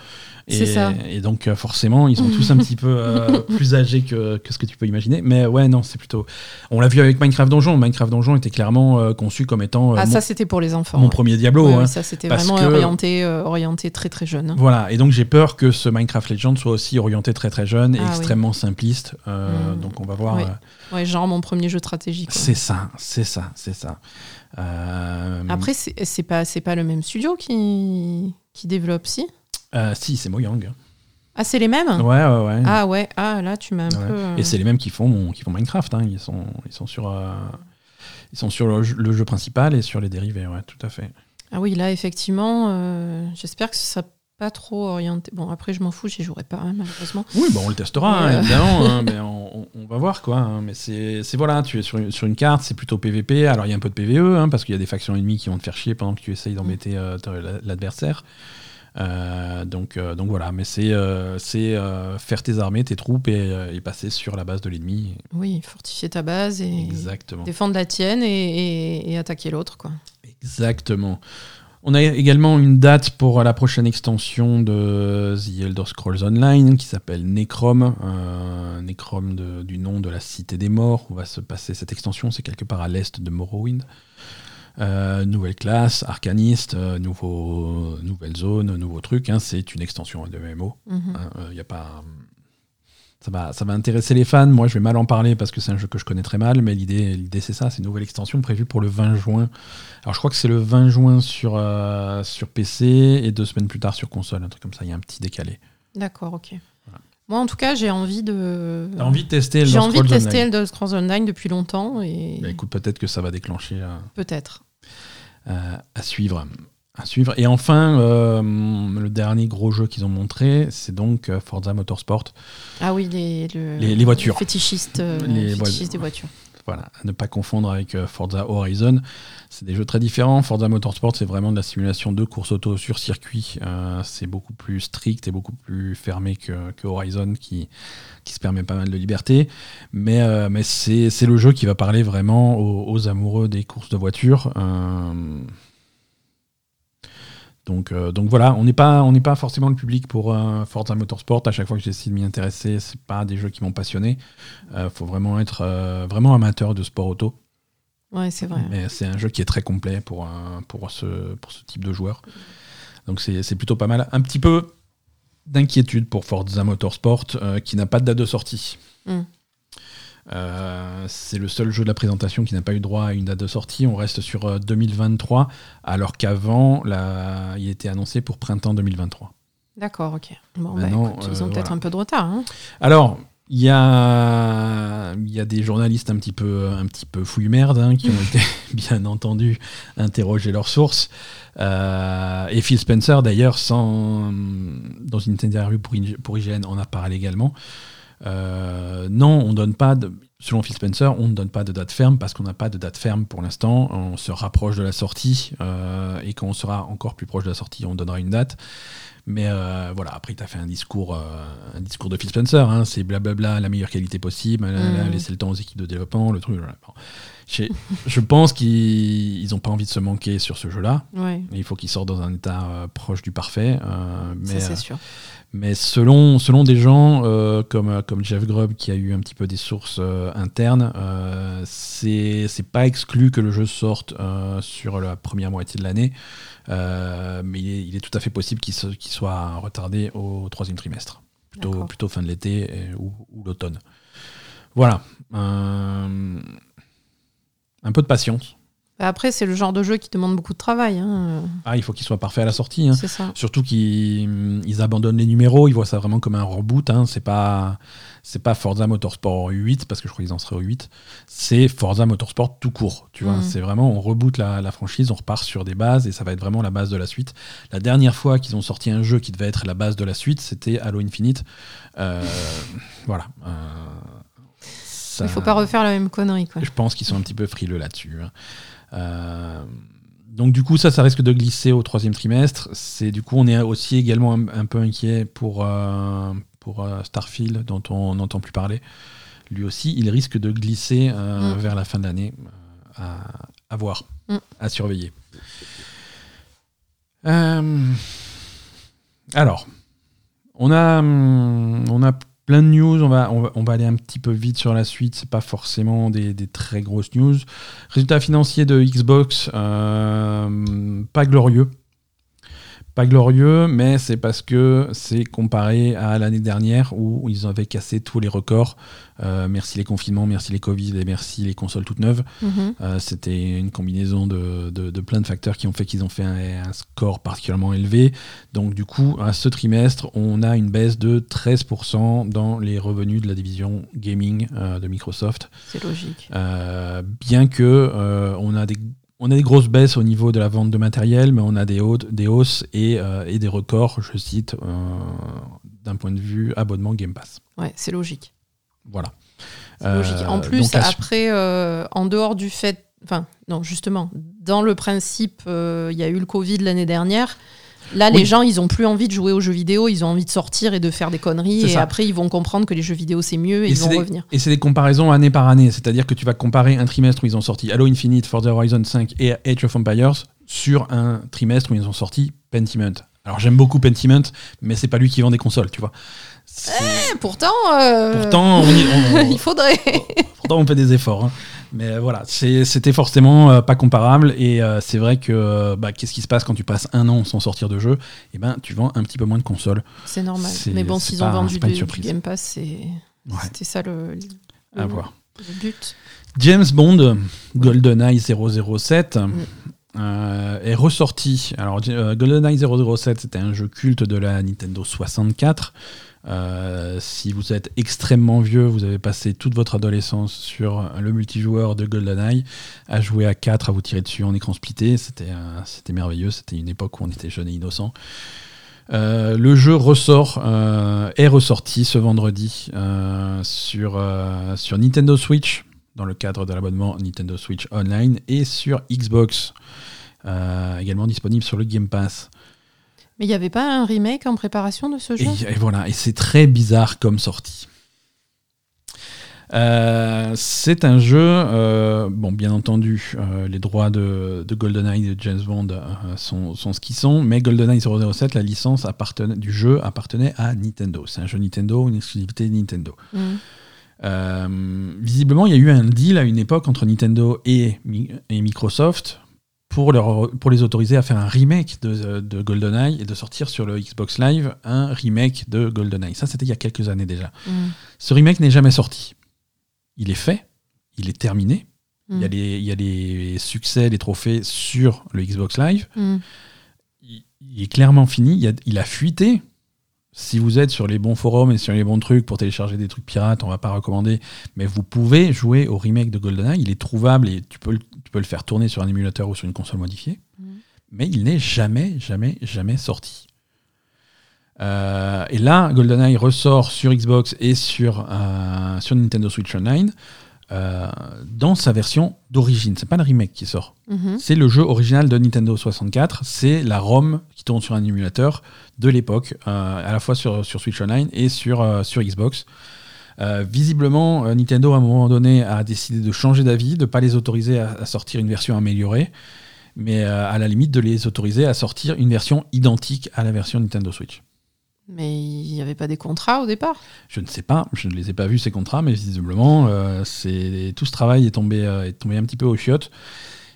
Et, C'est ça. et donc, euh, forcément, ils sont tous un petit peu euh, plus âgés que, que ce que tu peux imaginer. Mais ouais, non, c'est plutôt. On l'a vu avec Minecraft Donjon. Minecraft Donjon était clairement euh, conçu comme étant ah, mon, ça, c'était pour les enfants. mon ouais. premier Diablo. Ouais, hein. ça, c'était vraiment que- orienté, orienté très très jeune. Voilà, et donc j'ai peur que ce Minecraft Legends soit aussi orienté très très jeune et Ah oui. extrêmement simpliste. Euh, Mm. Donc on va voir. Oui. Ouais, genre mon premier jeu stratégique. c'est ça, c'est ça, c'est ça. Euh, Après, c'est pas, pas le même studio qui, qui développe, si? Euh, si, c'est Mojang. Ah, c'est les mêmes? Ouais, ouais, ouais. Ah ouais, ah là tu m'as un Ouais. peu... euh, Et c'est les mêmes qui font, qui font Minecraft. hein. Ils, sont, ils sont sur, euh, ils sont sur le, jeu- le jeu principal et sur les dérivés, ouais, tout à fait. Ah oui, là effectivement, j'espère que ce sera pas trop orienté... Bon, après je m'en fous, j'y jouerai pas hein, malheureusement. Oui, bon, on le testera, hein, évidemment, hein, mais on, va voir quoi. mais c'est voilà, tu es sur une, sur une carte, c'est plutôt PVP. Alors il y a un peu de PVE, parce qu'il y a des factions ennemies qui vont te faire chier pendant que tu essayes d'embêter euh, l'adversaire. Euh, donc, euh, donc voilà, mais c'est euh, c'est, faire tes armées, tes troupes et, et passer sur la base de l'ennemi. Oui, fortifier ta base et Exactement. défendre la tienne et, et- et attaquer l'autre, quoi. Exactement. On a également une date pour la prochaine extension de The Elder Scrolls Online qui s'appelle Necrom. euh, Necrom de- du nom de la cité des morts où va se passer cette extension. C'est quelque part à l'est de Morrowind. Euh, nouvelle classe, arcaniste, euh, nouveau, nouvelle zone, nouveau truc. hein. c'est une extension de MMO. Mhm. Hein, euh, y a pas... Ça va, ça va intéresser les fans. Moi, je vais mal en parler parce que c'est un jeu que je connais très mal, mais l'idée, l'idée c'est ça. C'est une nouvelle extension prévue pour le 20 juin. Alors, je crois que c'est le 20 juin sur, sur PC et deux semaines plus tard sur console. Un truc comme ça. Il y a un petit décalé. D'accord, ok. Moi, en tout cas, j'ai envie de... T'as envie de tester Elder J'ai envie de tester Online Elder Scrolls Online depuis longtemps et Bah, Écoute, peut-être que ça va déclencher euh, peut-être. euh, à suivre. À suivre. Et enfin, euh, le dernier gros jeu qu'ils ont montré, c'est donc euh, Forza Motorsport. Ah oui, les, le- Les- les voitures. Fétichistes, euh, Les fétichistes voit- des voitures. Voilà, à ne pas confondre avec euh, Forza Horizon. C'est des jeux très différents. Forza Motorsport, c'est vraiment de la simulation de course auto sur circuit. Euh, c'est beaucoup plus strict et beaucoup plus fermé que, Horizon, qui, qui se permet pas mal de liberté. Mais, euh, mais c'est le jeu qui va parler vraiment aux, amoureux des courses de voiture. Donc, euh, donc voilà, on n'est pas, on n'est pas forcément le public pour euh, Forza Motorsport. À chaque fois que j'essaie de m'y intéresser, c'est pas des jeux qui m'ont passionné. Il faut vraiment être euh, vraiment amateur de sport auto. Ouais, c'est vrai. Mais c'est un jeu qui est très complet pour, ce, pour ce type de joueur. Donc c'est plutôt pas mal. Un petit peu d'inquiétude pour Forza Motorsport euh, qui n'a pas de date de sortie. Mm. Euh, c'est le seul jeu de la présentation qui n'a pas eu droit à une date de sortie. On reste sur euh, 2023, alors qu'avant, la- il était annoncé pour printemps 2023. D'accord, ok. Bon, bah, écoute, ils euh, ont peut-être voilà. un peu de retard. hein. Alors, il y a, il y a des journalistes un petit peu, un petit peu fouilles-merde hein, qui ont été, bien entendu, interroger leurs sources. Euh, et Phil Spencer, d'ailleurs, dans une interview pour, pour IGN, en a parlé également. Euh, non, on donne pas de, selon Phil Spencer, on ne donne pas de date ferme parce qu'on n'a pas de date ferme pour l'instant. On se rapproche de la sortie euh, et quand on sera encore plus proche de la sortie, on donnera une date. Mais euh, voilà, après, tu as fait un discours, un discours de Phil Spencer. hein, c'est blablabla, la meilleure qualité possible, Mhm. laisser le temps aux équipes de développement, le truc. voilà. Bon. Je, je pense qu'ils n'ont pas envie de se manquer sur ce jeu-là. Ouais, Il faut qu'il sorte dans un état proche du parfait. mais, ça c'est sûr. Mais selon, selon des gens euh, comme, euh, comme Jeff Grubb, qui a eu un petit peu des sources euh, internes, euh, c'est pas exclu que le jeu sorte sur la première moitié de l'année, mais il est, il est tout à fait possible qu'il soit retardé au troisième trimestre, plutôt, fin de l'été ou, ou l'automne. Voilà. Un peu de patience. Bah, Après, c'est le genre de jeu qui demande beaucoup de travail. hein, Ah, il faut qu'il soit parfait à la sortie. hein. C'est ça. Surtout qu'ils ils abandonnent les numéros, ils voient ça vraiment comme un reboot. Hein. C'est pas c'est pas Forza Motorsport 8 parce que je crois qu'ils en seraient au 8. C'est Forza Motorsport tout court. Tu vois, Mm. c'est vraiment on reboot la, la franchise, on repart sur des bases et ça va être vraiment la base de la suite. La dernière fois qu'ils ont sorti un jeu qui devait être la base de la suite, c'était Halo Infinite. Euh, voilà. Euh, ça- Il faut pas refaire la même connerie. Quoi. je pense qu'ils sont un petit peu frileux là-dessus. Euh, donc du coup, ça, ça risque de glisser au troisième trimestre. C'est du coup, on est aussi également un, un peu inquiet pour euh, pour euh, Starfield, dont on n'entend plus parler. Lui aussi, il risque de glisser euh, Mm. vers la fin de l'année. à, à voir, Mm. à surveiller. Alors, on a on a plein de news. On va, aller un petit peu vite sur la suite. C'est pas forcément des, des très grosses news. Résultats financiers de Xbox, euh, pas glorieux. Pas glorieux, mais c'est parce que c'est comparé à l'année dernière où ils avaient cassé tous les records. Euh, merci les confinements, merci les Covid et merci les consoles toutes neuves. Mhm. Euh, C'était une combinaison de, de- de plein de facteurs qui ont fait qu'ils ont fait un, un score particulièrement élevé. Donc du coup, à ce trimestre, on a une baisse de 13% dans les revenus de la division gaming euh, de Microsoft. C'est logique. Bien que on a des on a des grosses baisses au niveau de la vente de matériel, mais on a des, hautes, des hausses et, euh, et des records, je cite, euh, d'un point de vue abonnement Game Pass. Ouais, c'est logique. Voilà. C'est Euh, logique. En plus, après, en dehors du fait. Enfin, non, justement, dans le principe, il y a eu le Covid l'année dernière. Là, Oui. les gens, ils ont plus envie de jouer aux jeux vidéo, ils ont envie de sortir et de faire des conneries. Et ça. après, ils vont comprendre que les jeux vidéo, c'est mieux et, ils vont des, revenir. et c'est des comparaisons année par année, c'est-à-dire que tu vas comparer un trimestre où ils ont sorti Halo Infinite, Forza Horizon 5 et Age of Empires sur un trimestre où ils ont sorti Pentiment. Alors j'aime beaucoup Pentiment, mais c'est pas lui qui vend des consoles, tu vois. Eh, pourtant, euh, Pourtant, on y- on- il faudrait. Pourtant, on fait des efforts. hein. Mais euh, voilà, c'était forcément euh, pas comparable. Et euh, c'est vrai que bah, qu'est-ce qui se passe quand tu passes un an sans sortir de jeu? Eh ben, tu vends un petit peu moins de consoles. C'est normal. Mais bon, s'ils ont vendu du, du. Game Pass, c'est- Ouais, c'était ça le, le- à voir. le but. James Bond, GoldenEye 007, euh, est ressorti. Alors, euh, GoldenEye 007, c'était un jeu culte de la Nintendo 64. Euh, si vous êtes extrêmement vieux, vous avez passé toute votre adolescence sur le multijoueur de GoldenEye, à jouer à 4, à vous tirer dessus en écran splitté. C'était merveilleux. C'était une époque où on était jeunes et innocents. Euh, le jeu ressort, est ressorti ce vendredi sur, sur Nintendo Switch, dans le cadre de l'abonnement Nintendo Switch Online, et sur Xbox, euh, également disponible sur le Game Pass. Mais il n'y avait pas un remake en préparation de ce jeu? Et voilà, et c'est très bizarre comme sortie. Euh, c'est un jeu, euh, bon, bien entendu, les droits de, de GoldenEye et de James Bond sont, sont ce qu'ils sont, mais GoldenEye 007, la licence du jeu appartenait à Nintendo. C'est un jeu Nintendo, une exclusivité Nintendo. Mhm. Euh, visiblement, il y a eu un deal à une époque entre Nintendo et, Mi- et Microsoft pour, leur, pour les autoriser à faire un remake de, de GoldenEye et de sortir sur le Xbox Live un remake de GoldenEye. Ça, c'était il y a quelques années déjà. Mhm. Ce remake n'est jamais sorti. Il est fait, il est terminé. Il, y a Mhm. les, il y a les succès, les trophées sur le Xbox Live. Mhm. Il, il est clairement fini. Il a, il a fuité. Si vous êtes sur les bons forums et sur les bons trucs pour télécharger des trucs pirates, on va pas recommander. Mais vous pouvez jouer au remake de GoldenEye. Il est trouvable et tu peux, le- tu peux le faire tourner sur un émulateur ou sur une console modifiée. Mhm. Mais il n'est jamais, jamais, jamais sorti. Euh, et là, GoldenEye ressort sur Xbox et sur, euh, sur Nintendo Switch Online euh, dans sa version d'origine. C'est pas le remake qui sort. Mhm. C'est le jeu original de Nintendo 64. C'est la ROM qui tourne sur un émulateur de l'époque, euh, à la fois sur, sur Switch Online et sur, euh, sur Xbox. Visiblement, Nintendo, à un moment donné, a décidé de changer d'avis, de ne pas les autoriser à, à sortir une version améliorée, mais à la limite de les autoriser à sortir une version identique à la version Nintendo Switch. Mais il n'y avait pas des contrats au départ? Je ne sais pas, je ne les ai pas vus ces contrats, mais visiblement, euh, c'est tout ce travail est tombé, euh, est tombé un petit peu aux chiottes.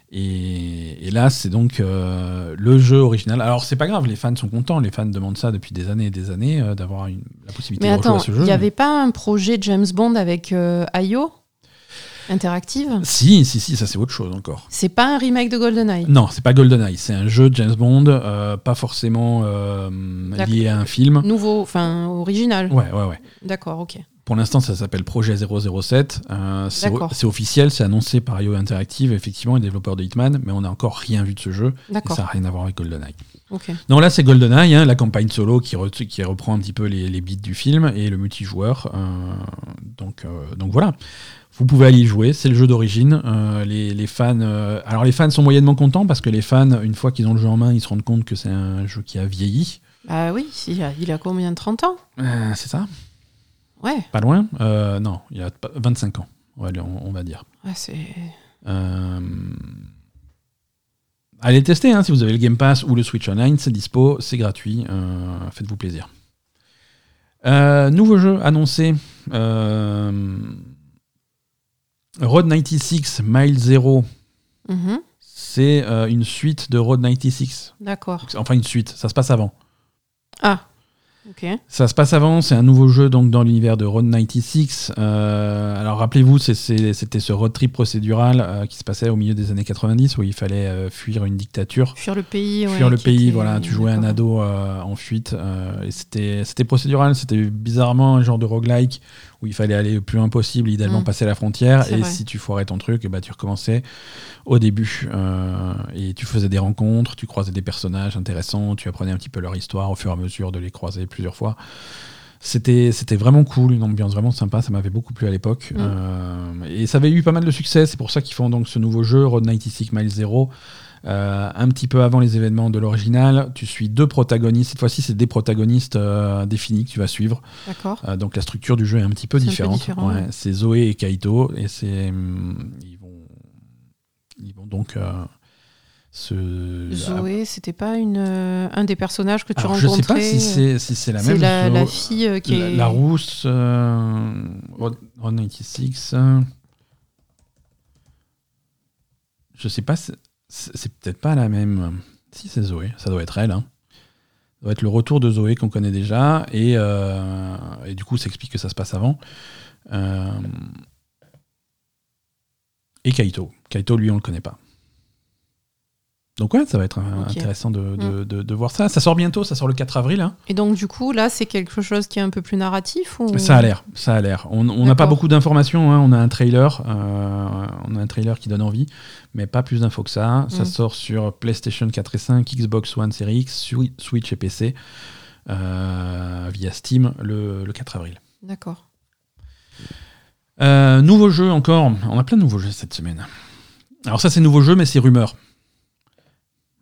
Et, et là, c'est donc euh, le jeu original. Alors, c'est pas grave, les fans sont contents, les fans demandent ça depuis des années et des années, d'avoir la possibilité Mais de attends, à ce il jeu. n'y avait pas un projet James Bond avec IO Interactive Si, si, si, ça c'est autre chose encore. C'est pas un remake de GoldenEye? Non, c'est pas GoldenEye, c'est un jeu de James Bond, euh, pas forcément euh, lié à un film. Nouveau, enfin original. Ouais, ouais, ouais. D'accord, ok. Pour l'instant, ça s'appelle Projet 007. Euh, c'est officiel, c'est annoncé par IO Interactive, effectivement, les développeurs de Hitman, mais on n'a encore rien vu de ce jeu. Et D'accord, ça n'a rien à voir avec GoldenEye. ok. Non, là, c'est GoldenEye, hein, la campagne solo qui, re- qui reprend un petit peu les, les beats du film et le multijoueur. euh, donc, euh, donc voilà. Vous pouvez aller y jouer, c'est le jeu d'origine. Euh, les, les fans, euh, alors les fans sont moyennement contents parce que les fans, une fois qu'ils ont le jeu en main, ils se rendent compte que c'est un jeu qui a vieilli. Bah oui, il a, il a combien de 30 ans? Euh, c'est ça? Ouais, Pas loin? Non, il a pas- 25 ans, on va, on- on va dire. c'est. Allez le tester, hein, si vous avez le Game Pass ou le Switch Online, c'est dispo, c'est gratuit, faites-vous plaisir. Nouveau jeu annoncé, euh, Road 96 Mile Zero, Mhm. c'est euh, une suite de Road 96. D'accord. Enfin, une suite, ça se passe avant. Ah. Ok. Ça se passe avant, c'est un nouveau jeu donc dans l'univers de Road 96. Euh, alors rappelez-vous, c'était ce road trip procédural euh, qui se passait au milieu des années 90 où il fallait euh, fuir une dictature. Fuir le pays. ouais, fuir le pays, était- voilà, tu jouais un ado en fuite et c'était procédural, c'était bizarrement un genre de roguelike où il fallait aller le plus loin possible, idéalement Mm. passer la frontière et vrai. si tu foirais ton truc, et bah, tu recommençais au début euh, et tu faisais des rencontres, tu croisais des personnages intéressants, tu apprenais un petit peu leur histoire au fur et à mesure de les croiser plusieurs fois. C'était c'était vraiment cool, une ambiance vraiment sympa, ça m'avait beaucoup plu à l'époque. Mm. Euh, et ça avait eu pas mal de succès, c'est pour ça qu'ils font donc ce nouveau jeu, Road 96 Mile Zero. Euh, un petit peu avant les événements de l'original, tu suis deux protagonistes. Cette fois-ci, c'est des protagonistes euh, définis que tu vas suivre. D'accord. Euh, donc la structure du jeu est un petit peu C'est différente. différent, Ouais, ouais. c'est Zoé et Kaito, et c'est hum, ils vont ils vont donc se. Zoé, c'était pas une, euh, un des personnages que tu Alors, je sais rencontrais pas si c'est si c'est la C'est même. la, la fille euh, qui la, est. la rousse, euh, Road Road 96. euh, Je sais pas, c'est peut-être pas la même. Si c'est Zoé, ça doit être elle. hein. Ça doit être le retour de Zoé qu'on connaît déjà, et, euh, du coup, ça explique que ça se passe avant. Euh, et Kaito. Kaito, lui, on le connaît pas. Donc ouais, ça va être euh, Ok. Mm. intéressant de, de- de- de voir ça. Ça sort bientôt, ça sort le 4 avril. hein. Et donc, du coup, là, c'est quelque chose qui est un peu plus narratif ou... Ça a l'air, ça a l'air. On n'a pas beaucoup d'informations. hein. On a un trailer, euh, on a un trailer qui donne envie, mais pas plus d'infos que ça. Ça Mm. sort sur PlayStation 4 et 5, Xbox One Series X, Swi- Switch et PC euh, via Steam le, le 4 avril. D'accord. Euh, nouveau jeu encore. On a plein de nouveaux jeux cette semaine. Alors ça c'est nouveau jeu, mais c'est rumeur.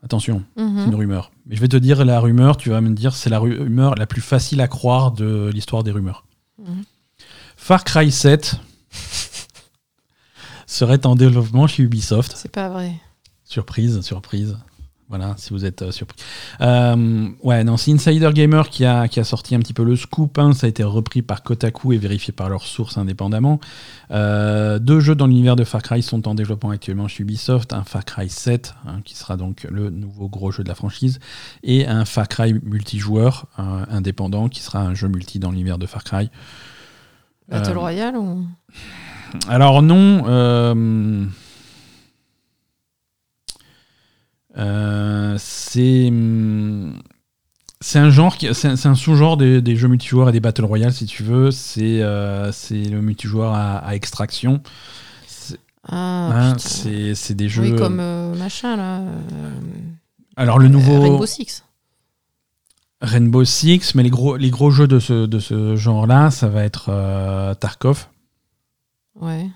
Attention, Mhm. c'est une rumeur. Mais je vais te dire la rumeur. Tu vas me dire c'est la rumeur la plus facile à croire de l'histoire des rumeurs. Mhm. Far Cry 7 serait en développement chez Ubisoft. C'est pas vrai. Surprise, surprise. Voilà, si vous êtes euh, surpris. Euh, ouais, non, c'est Insider Gamer qui a, qui a sorti un petit peu le scoop. hein. Ça a été repris par Kotaku et vérifié par leurs sources indépendamment. Euh, deux jeux dans l'univers de Far Cry sont en développement actuellement chez Ubisoft. Un Far Cry 7, hein, qui sera donc le nouveau gros jeu de la franchise, et un Far Cry multijoueur indépendant, qui sera un jeu multi dans l'univers de Far Cry. Battle Royale ou... Alors non. Euh, c'est hum, c'est un genre qui c'est un, sous-genre des, des jeux multijoueurs et des battle royale si tu veux. C'est euh, c'est le multijoueur à, à extraction. C'est- Ah, hein, des jeux. Oui, comme euh, machin, là. Alors le nouveau Rainbow Six. Rainbow Six, mais les gros les gros jeux de ce de ce genre-là, ça va être Tarkov. Ouais.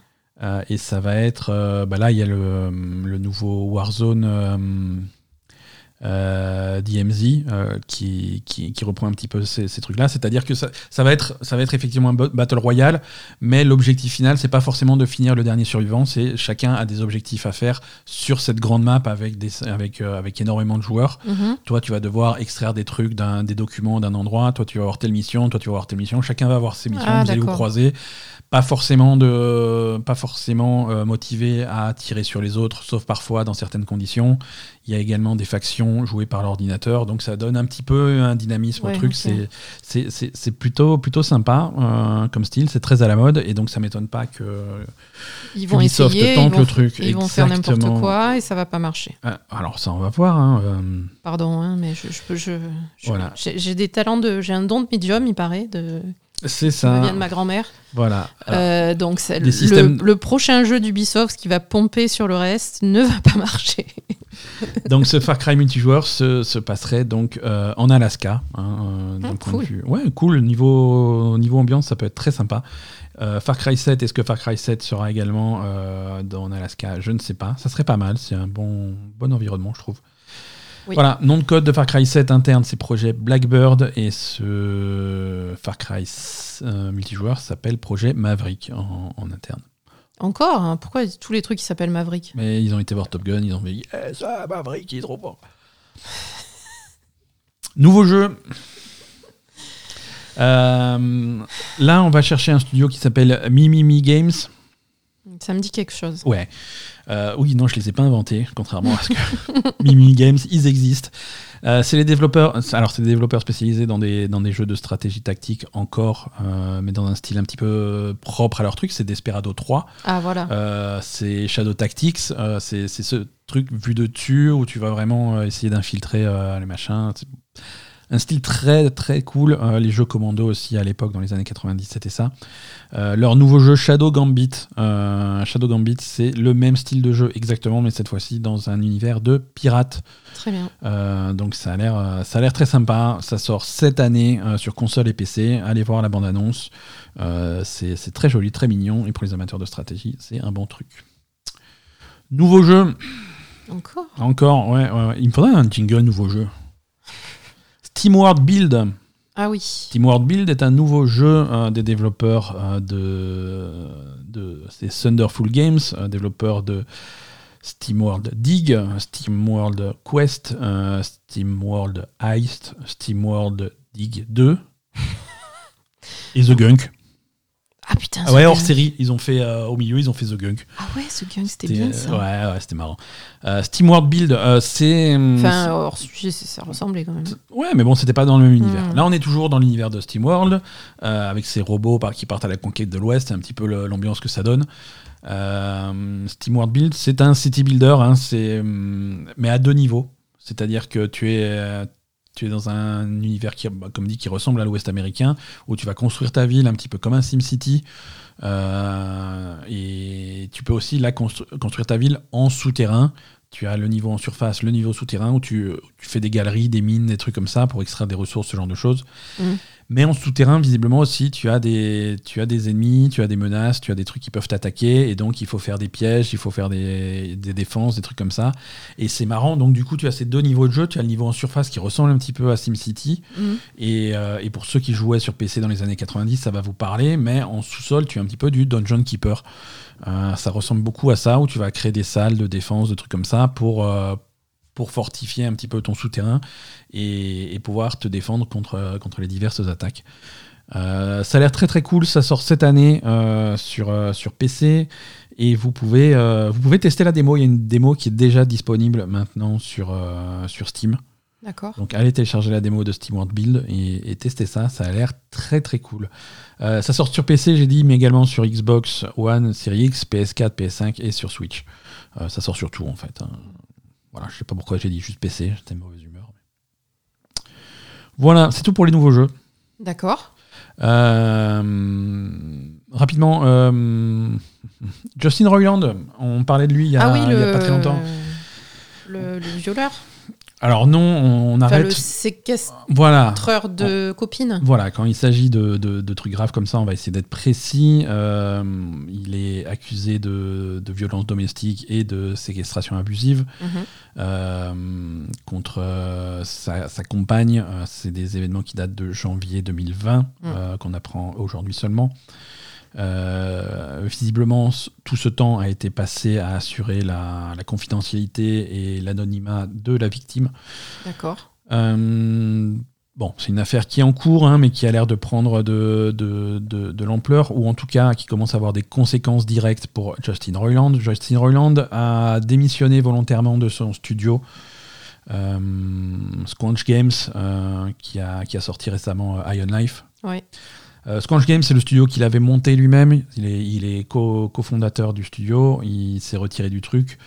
Euh, et ça va être. euh, bah là, il y a le, le nouveau Warzone euh, euh, DMZ qui, qui, qui reprend un petit peu ces, ces trucs-là. C'est-à-dire que ça, ça, va être, ça va être effectivement un Battle Royale, mais l'objectif final, c'est pas forcément de finir le dernier survivant. C'est chacun a des objectifs à faire sur cette grande map avec, des, avec, avec énormément de joueurs. Mhm. Toi, tu vas devoir extraire des trucs, des documents d'un endroit. Toi, tu vas avoir telle mission. Toi, tu vas avoir telle mission. Chacun va avoir ses missions. Ah, vous allez vous croiser. Pas forcément, de, pas forcément euh, motivé à tirer sur les autres, sauf parfois dans certaines conditions. Il y a également des factions jouées par l'ordinateur. Donc, ça donne un petit peu un dynamisme Ouais, au truc. ok. C'est, plutôt, plutôt sympa euh, comme style. C'est très à la mode. Et donc, ça m'étonne pas que. Ils vont Ubisoft essayer, tente ils vont, le truc. ils vont faire n'importe quoi et ça va pas marcher. Euh, alors, ça, on va voir. hein, euh, Pardon, hein, mais je, je peux. Je, je- Voilà. J'ai des talents de. J'ai un don de médium, il paraît, de, c'est ça ça. vient de ma grand-mère. Voilà. Euh, donc, le, systèmes- le prochain jeu d'Ubisoft qui va pomper sur le reste ne va pas marcher. Donc ce Far Cry multijoueur se, se passerait donc euh, en Alaska. hein, euh, Ah, cool. Ouais, cool. Niveau, niveau ambiance, ça peut être très sympa. Far Cry 7, est-ce que Far Cry 7 sera également dans Alaska? Je ne sais pas. Ça serait pas mal. C'est un bon, bon environnement, je trouve. Oui. Voilà, nom de code de Far Cry 7 interne, c'est projet Blackbird et ce Far Cry euh, multijoueur s'appelle projet Maverick en, en interne. Encore hein, Pourquoi tous les trucs qui s'appellent Maverick? Mais ils ont été voir Top Gun, ils ont dit Eh, ça, Maverick, il est trop bon. Nouveau jeu. Euh, là, on va chercher un studio qui s'appelle Mimimi Games. Ça me dit quelque chose. Ouais. Euh, oui, non, je les ai pas inventés, contrairement à ce que Mimi Games, ils existent. Euh, c'est les développeurs. Alors, c'est des développeurs spécialisés dans des, dans des jeux de stratégie tactique encore, euh, mais dans un style un petit peu propre à leur truc. C'est Desperado 3. Ah, voilà. C'est Shadow Tactics. c'est ce truc vu de dessus où tu vas vraiment essayer d'infiltrer les machins. Un style très très cool. Euh, les jeux Commando aussi à l'époque, dans les années 90, c'était ça. Euh, leur nouveau jeu Shadow Gambit. euh, Shadow Gambit, c'est le même style de jeu exactement, mais cette fois-ci dans un univers de pirates. Très bien. Donc ça a l'air, ça a l'air très sympa. Ça sort cette année sur console et PC. Allez voir la bande-annonce. C'est c'est très joli, très mignon. Et pour les amateurs de stratégie, c'est un bon truc. Nouveau jeu. Encore? Encore, ouais, ouais, ouais. Il me faudrait un jingle nouveau jeu. SteamWorld Build. Ah oui. SteamWorld Build est un nouveau jeu euh, des développeurs euh, de, de c'est Thunderful Games, développeurs de SteamWorld Dig, SteamWorld Quest, euh, SteamWorld Heist, SteamWorld Dig 2 et The Gunk. Ah putain. Ah ouais, hors série, ils ont fait euh, au milieu, ils ont fait The Gunk. Ah ouais, ce gang, c'était bien ça. Ouais, ouais, c'était marrant. Euh, SteamWorld Build, euh, c'est Enfin, hors sujet, ça ressemblait quand même. Ouais, mais bon, c'était pas dans le même univers. Mm. Là, on est toujours dans l'univers de SteamWorld, euh, avec ces robots par- qui partent à la conquête de l'Ouest. C'est un petit peu l'ambiance que ça donne. Euh, SteamWorld Build, c'est un city builder, hein, c'est, hum, mais à deux niveaux. C'est-à-dire que tu es, euh, tu es dans un univers qui, bah, comme dit, qui ressemble à l'Ouest américain, où tu vas construire ta ville un petit peu comme un SimCity. Euh, et tu peux aussi là constru- construire ta ville en souterrain. Tu as le niveau en surface, le niveau souterrain où tu, fais des galeries, des mines, des trucs comme ça pour extraire des ressources, ce genre de choses. Mhm. Mais en souterrain, visiblement aussi, tu as, des, tu as des ennemis, tu as des menaces, tu as des trucs qui peuvent t'attaquer. Et donc, il faut faire des pièges, il faut faire des, des défenses, des trucs comme ça. Et c'est marrant. Donc, du coup, tu as ces deux niveaux de jeu. Tu as le niveau en surface qui ressemble un petit peu à SimCity. Mhm. Et, euh, et pour ceux qui jouaient sur PC dans les années 90, ça va vous parler. Mais en sous-sol, tu as un petit peu du Dungeon Keeper. Euh, ça ressemble beaucoup à ça, où tu vas créer des salles de défense, de trucs comme ça, pour, euh, pour fortifier un petit peu ton souterrain et, et pouvoir te défendre contre, contre les diverses attaques. Euh, ça a l'air très très cool, ça sort cette année euh, sur, euh, sur PC et vous pouvez, vous pouvez tester la démo. Il y a une démo qui est déjà disponible maintenant sur, sur Steam. D'accord. Donc allez télécharger la démo de SteamWorld Build et, et testez ça, ça a l'air très très cool. Ça sort sur PC, j'ai dit, mais également sur Xbox One, Series X, PS4, PS5 et sur Switch. Ça sort sur tout en fait. hein. Voilà, je sais pas pourquoi j'ai dit juste PC, j'étais de mauvaise humeur. Voilà, c'est tout pour les nouveaux jeux. D'accord. Euh, rapidement, euh, Justin Roiland, on parlait de lui il y a, ah oui, il y le, a pas très longtemps. Le, le violeur. Alors non, on, on arrête. le séquestreur Voilà. de copines. Voilà, quand il s'agit de, de- de trucs graves comme ça, on va essayer d'être précis. Euh, il est accusé de, de violence domestique et de séquestration abusive Mhm. euh, contre euh, sa, sa compagne. C'est des événements qui datent de janvier 2020, euh, qu'on apprend aujourd'hui seulement. Euh, visiblement, tout ce temps a été passé à assurer la, la confidentialité et l'anonymat de la victime. D'accord. Euh, bon, c'est une affaire qui est en cours, hein, mais qui a l'air de prendre de, de, de- de l'ampleur, ou en tout cas qui commence à avoir des conséquences directes pour Justin Roiland. Justin Roiland a démissionné volontairement de son studio. Euh, Squanch Games, euh, qui, a, qui a sorti récemment Iron Life. Ouais. Euh, Squanch Games, c'est le studio qu'il avait monté lui-même. Il est, il est co- cofondateur du studio. Il s'est retiré du truc.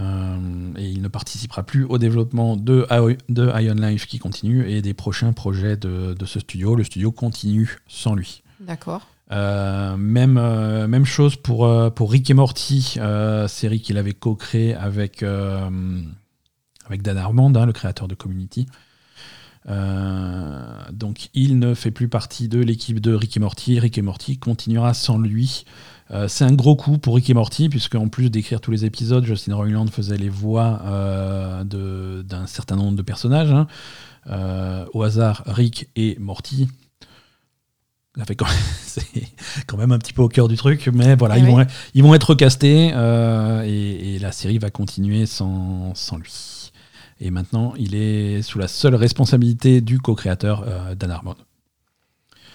Euh, et il ne participera plus au développement de, de Iron Life qui continue et des prochains projets de, de ce studio. Le studio continue sans lui. D'accord. Euh, même, euh, même chose pour, pour Rick et Morty, série qu'il avait co-créée avec, avec Dan Harmon, hein, le créateur de Community. Euh, donc il ne fait plus partie de l'équipe de Rick et Morty. Rick et Morty continuera sans lui. Euh, c'est un gros coup pour Rick et Morty, puisque en plus d'écrire tous les épisodes, Justin Roiland faisait les voix euh, de- d'un certain nombre de personnages. hein. Au hasard, Rick et Morty. Ça fait quand même, c'est quand même un petit peu au cœur du truc, mais voilà, Eh ils, oui. vont, ils vont être recastés et, et la série va continuer sans, sans lui. Et maintenant, il est sous la seule responsabilité du co-créateur euh, Dan Harmon.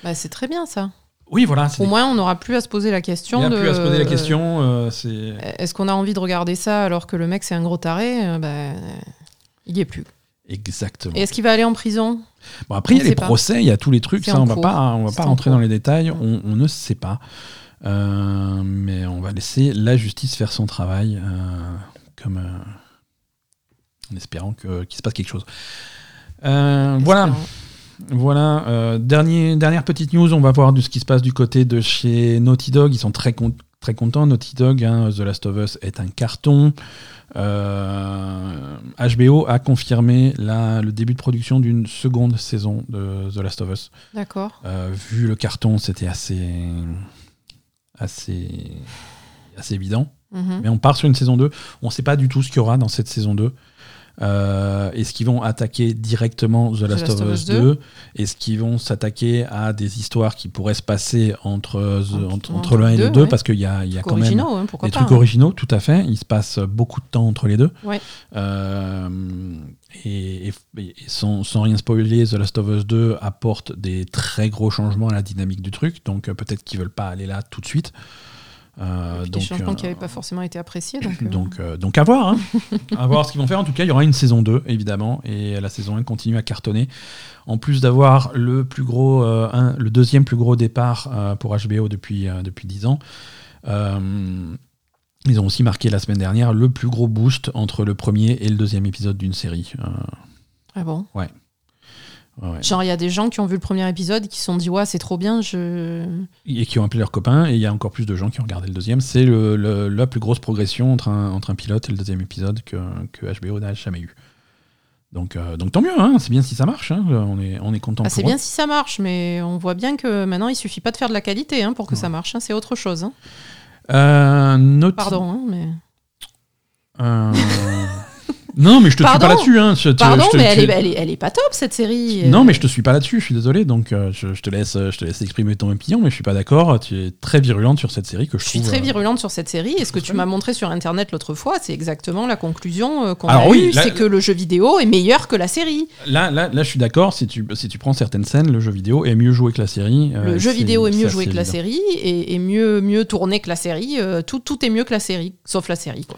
Bah, c'est très bien ça. Oui, voilà. Au des- moins, on n'aura plus à se poser la question n'y de. plus à se poser la question. euh, euh, Est-ce qu'on a envie de regarder ça alors que le mec c'est un gros taré ben, Il y est plus. exactement. Et est-ce qu'il va aller en prison? Bon, après, il y a les procès, il y a tous les trucs. Ça, on va cours. pas, on va pas en rentrer cours. dans les détails. Ouais. On, on ne sait pas. Euh, mais on va laisser la justice faire son travail, euh, comme euh, en espérant que- qu'il se passe quelque chose. Euh, voilà. Voilà, euh, dernier, dernière petite news, on va voir de ce qui se passe du côté de chez Naughty Dog. Ils sont très, con- très contents. Naughty Dog, hein, The Last of Us est un carton. Euh, HBO a confirmé la- le début de production d'une seconde saison de The Last of Us. D'accord. Euh, vu le carton, c'était assez, assez, assez évident. Mhm. Mais on part sur une saison 2. On ne sait pas du tout ce qu'il y aura dans cette saison 2. Euh, est-ce qu'ils vont attaquer directement The Last, of Us 2 Est-ce qu'ils vont s'attaquer à des histoires qui pourraient se passer entre, the- Entre- entre, entre le 1 et les le deux, 2 ouais. Parce qu'il y a, y a quand même hein, des pas, trucs hein. originaux, tout à fait. Il se passe beaucoup de temps entre les deux. Ouais. Euh, et, et- et sans, sans rien spoiler, The Last of Us 2 apporte des très gros changements à la dynamique du truc. Donc euh, peut-être qu'ils veulent pas aller là tout de suite. Euh, Des donc, changements euh, qui n'avaient pas forcément été appréciés. Donc, euh, donc, euh, donc à voir. Hein. à voir ce qu'ils vont faire. En tout cas, il y aura une saison 2, évidemment. Et la saison 1 continue à cartonner. En plus d'avoir le plus gros, euh, un- le deuxième plus gros départ euh, pour HBO depuis, euh, depuis 10 ans. euh, ils ont aussi marqué la semaine dernière le plus gros boost entre le premier et le deuxième épisode d'une série. Euh, Ah bon? Ouais, ouais. Genre, il y a des gens qui ont vu le premier épisode qui se sont dit, ouais, c'est trop bien, je. Et qui ont appelé leurs copains. Et il y a encore plus de gens qui ont regardé le deuxième. C'est le, le- la plus grosse progression entre un, entre un pilote et le deuxième épisode que, que HBO n'a jamais eu. Donc, euh, donc tant mieux, hein, c'est bien si ça marche. hein, on est, on est content Ah, c'est bien si ça marche, mais on voit bien que maintenant, il suffit pas de faire de la qualité hein, pour que ça marche. hein, c'est autre chose. hein. Euh, Pardon, mais. euh, non, mais je te suis pas là-dessus. Hein, je te- Pardon, je te- mais elle tu- est, elle, est, elle est pas top cette série. euh. Non, mais je te suis pas là-dessus, je suis désolé. Donc, euh, je, je te laisse, je te laisse exprimer ton opinion, mais je suis pas d'accord. Tu es très virulente sur cette série que je, Je suis trouve, très euh, virulente sur cette série et ce que tu m'as montré sur internet l'autre fois, c'est exactement la conclusion euh, qu'on Alors a oui, eue, c'est que le jeu vidéo est meilleur que la série. Là, là, là, je suis d'accord. Si tu, si tu prends certaines scènes, le jeu vidéo est mieux joué que la série. euh, Le jeu c'est- vidéo est c'est mieux assez joué que la évident. série et, et mieux, mieux tourné que la série. euh, tout, tout est mieux que la série, sauf la série. Quoi.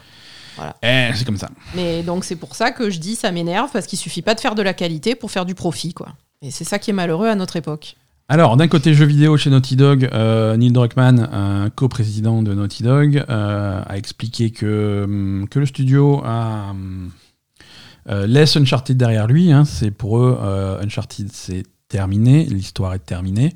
Eh, c'est comme ça. Mais donc c'est pour ça que je dis ça m'énerve parce qu'il suffit pas de faire de la qualité pour faire du profit. Quoi. Et c'est ça qui est malheureux à notre époque. Alors, d'un côté jeu vidéo chez Naughty Dog, euh, Neil Druckmann, un co-président de Naughty Dog, euh, a expliqué que, hum, que le studio a, hum, euh, laisse Uncharted derrière lui. hein. c'est pour eux, euh, Uncharted, c'est terminé, l'histoire est terminée.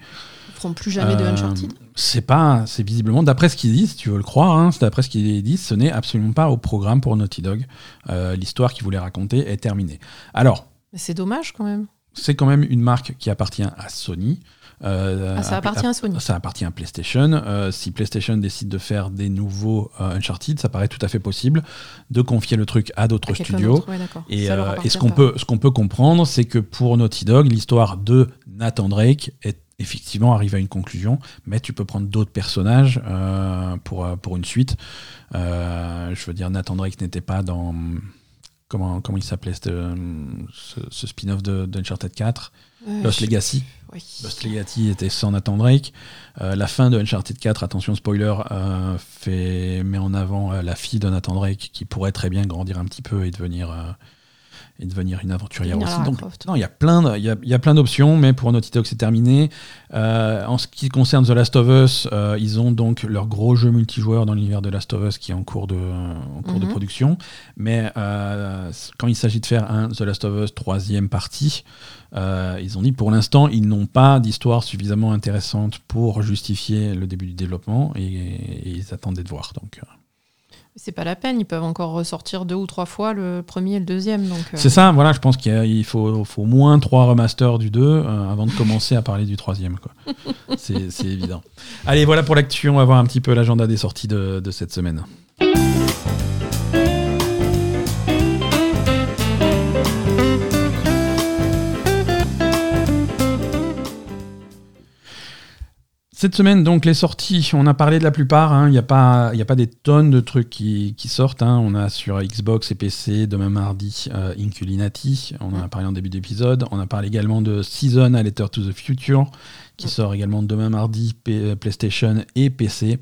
Plus jamais de Euh, Uncharted. C'est pas, c'est visiblement, d'après ce qu'ils disent, si tu veux le croire, hein, d'après ce qu'ils disent, ce n'est absolument pas au programme pour Naughty Dog. Euh, l'histoire qu'ils voulaient raconter est terminée. Alors, Mais c'est dommage quand même. c'est quand même une marque qui appartient à Sony. Euh, Ah, ça appartient à Sony. Ça appartient à PlayStation. Euh, si PlayStation décide de faire des nouveaux euh, Uncharted, ça paraît tout à fait possible de confier le truc à d'autres studios. ouais. Et, ce qu'on peut, ce qu'on peut comprendre, c'est que pour Naughty Dog, l'histoire de Nathan Drake est effectivement arrive à une conclusion, mais tu peux prendre d'autres personnages euh, pour, euh, pour une suite. Euh, je veux dire, Nathan Drake n'était pas dans... Comment, comment il s'appelait ce, spin-off de, d'Uncharted 4 Euh, Lost Legacy. oui. Lost Legacy était sans Nathan Drake. La fin de Uncharted 4, attention spoiler, fait, met en avant la fille de Nathan Drake qui pourrait très bien grandir un petit peu et devenir, et devenir une aventurière aussi. Donc, non, il y a plein de- il y a, il y a plein d'options, mais pour Naughty Dog, c'est terminé. Euh, en ce qui concerne The Last of Us, euh, ils ont donc leur gros jeu multijoueur dans l'univers de Last of Us qui est en cours de, en cours de Mhm. production. Mais euh, quand il s'agit de faire un The Last of Us troisième partie, ils ont dit pour l'instant, ils n'ont pas d'histoire suffisamment intéressante pour justifier le début du développement et, et ils attendaient de voir. Donc, C'est pas la peine, ils peuvent encore ressortir deux ou trois fois le premier et le deuxième. Euh, C'est ça, voilà, je pense qu'il faut, au moins trois remasters du 2 euh, avant de commencer à parler du troisième. C'est évident. Allez, voilà pour l'actu, on va voir un petit peu l'agenda des sorties de cette semaine. Cette semaine, donc, les sorties, on a parlé de la plupart. hein. Il n'y a, pas- il y a pas des tonnes de trucs qui, qui sortent. hein. On a sur Xbox et PC, demain mardi, euh, Inculinati. On en a parlé en début d'épisode. On a parlé également de Season, A Letter to the Future, qui sort également demain mardi, P- PlayStation et PC.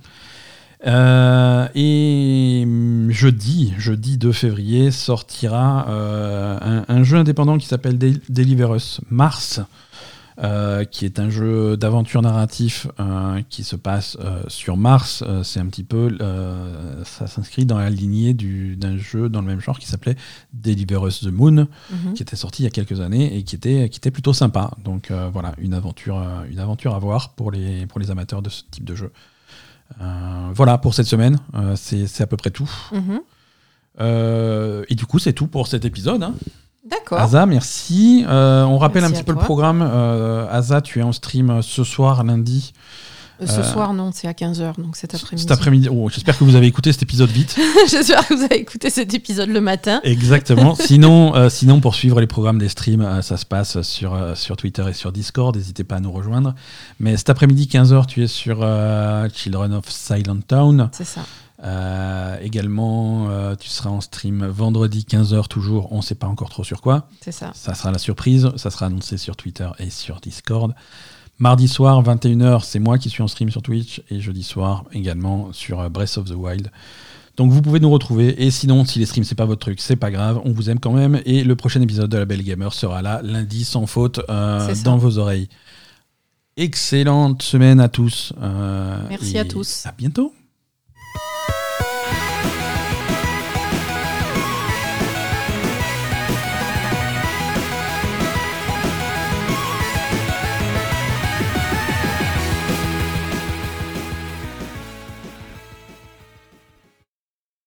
Euh, et hum, jeudi, jeudi 2 février, sortira euh, un, un jeu indépendant qui s'appelle Del- Deliver Us Mars, euh, qui est un jeu d'aventure narratif euh, qui se passe euh, sur Mars. C'est un petit peu, ça s'inscrit dans la lignée du- d'un jeu dans le même genre qui s'appelait Deliver Us the Moon, Mhm. qui était sorti il y a quelques années et qui était, qui était plutôt sympa. Donc voilà, une aventure, une aventure à voir pour les, pour les amateurs de ce type de jeu. Voilà pour cette semaine, c'est c'est à peu près tout. Mhm. Et du coup, c'est tout pour cet épisode. hein. D'accord. Asa, merci. Euh, on rappelle Merci un petit peu le programme. Euh, Asa, tu es en stream euh, ce soir, lundi. Euh, Ce soir, non, c'est à 15h, donc cet après-midi. Cet après-midi. Oh, J'espère que vous avez écouté cet épisode vite. J'espère que vous avez écouté cet épisode le matin. Exactement. sinon, sinon, pour suivre les programmes des streams, ça se passe sur, sur Twitter et sur Discord. N'hésitez pas à nous rejoindre. Mais cet après-midi, 15h, tu es sur Children of Silent Town. C'est ça. Euh, également, euh, tu seras en stream vendredi 15h toujours. On ne sait pas encore trop sur quoi. C'est ça. Ça sera la surprise. Ça sera annoncé sur Twitter et sur Discord. Mardi soir, 21h, c'est moi qui suis en stream sur Twitch. Et jeudi soir, également sur euh, Breath of the Wild. Donc vous pouvez nous retrouver. Et sinon, si les streams, c'est pas votre truc, c'est pas grave. On vous aime quand même. Et le prochain épisode de La Belle Gamer sera là, lundi, sans faute, euh, dans vos oreilles. Excellente semaine à tous. Merci à tous. À bientôt.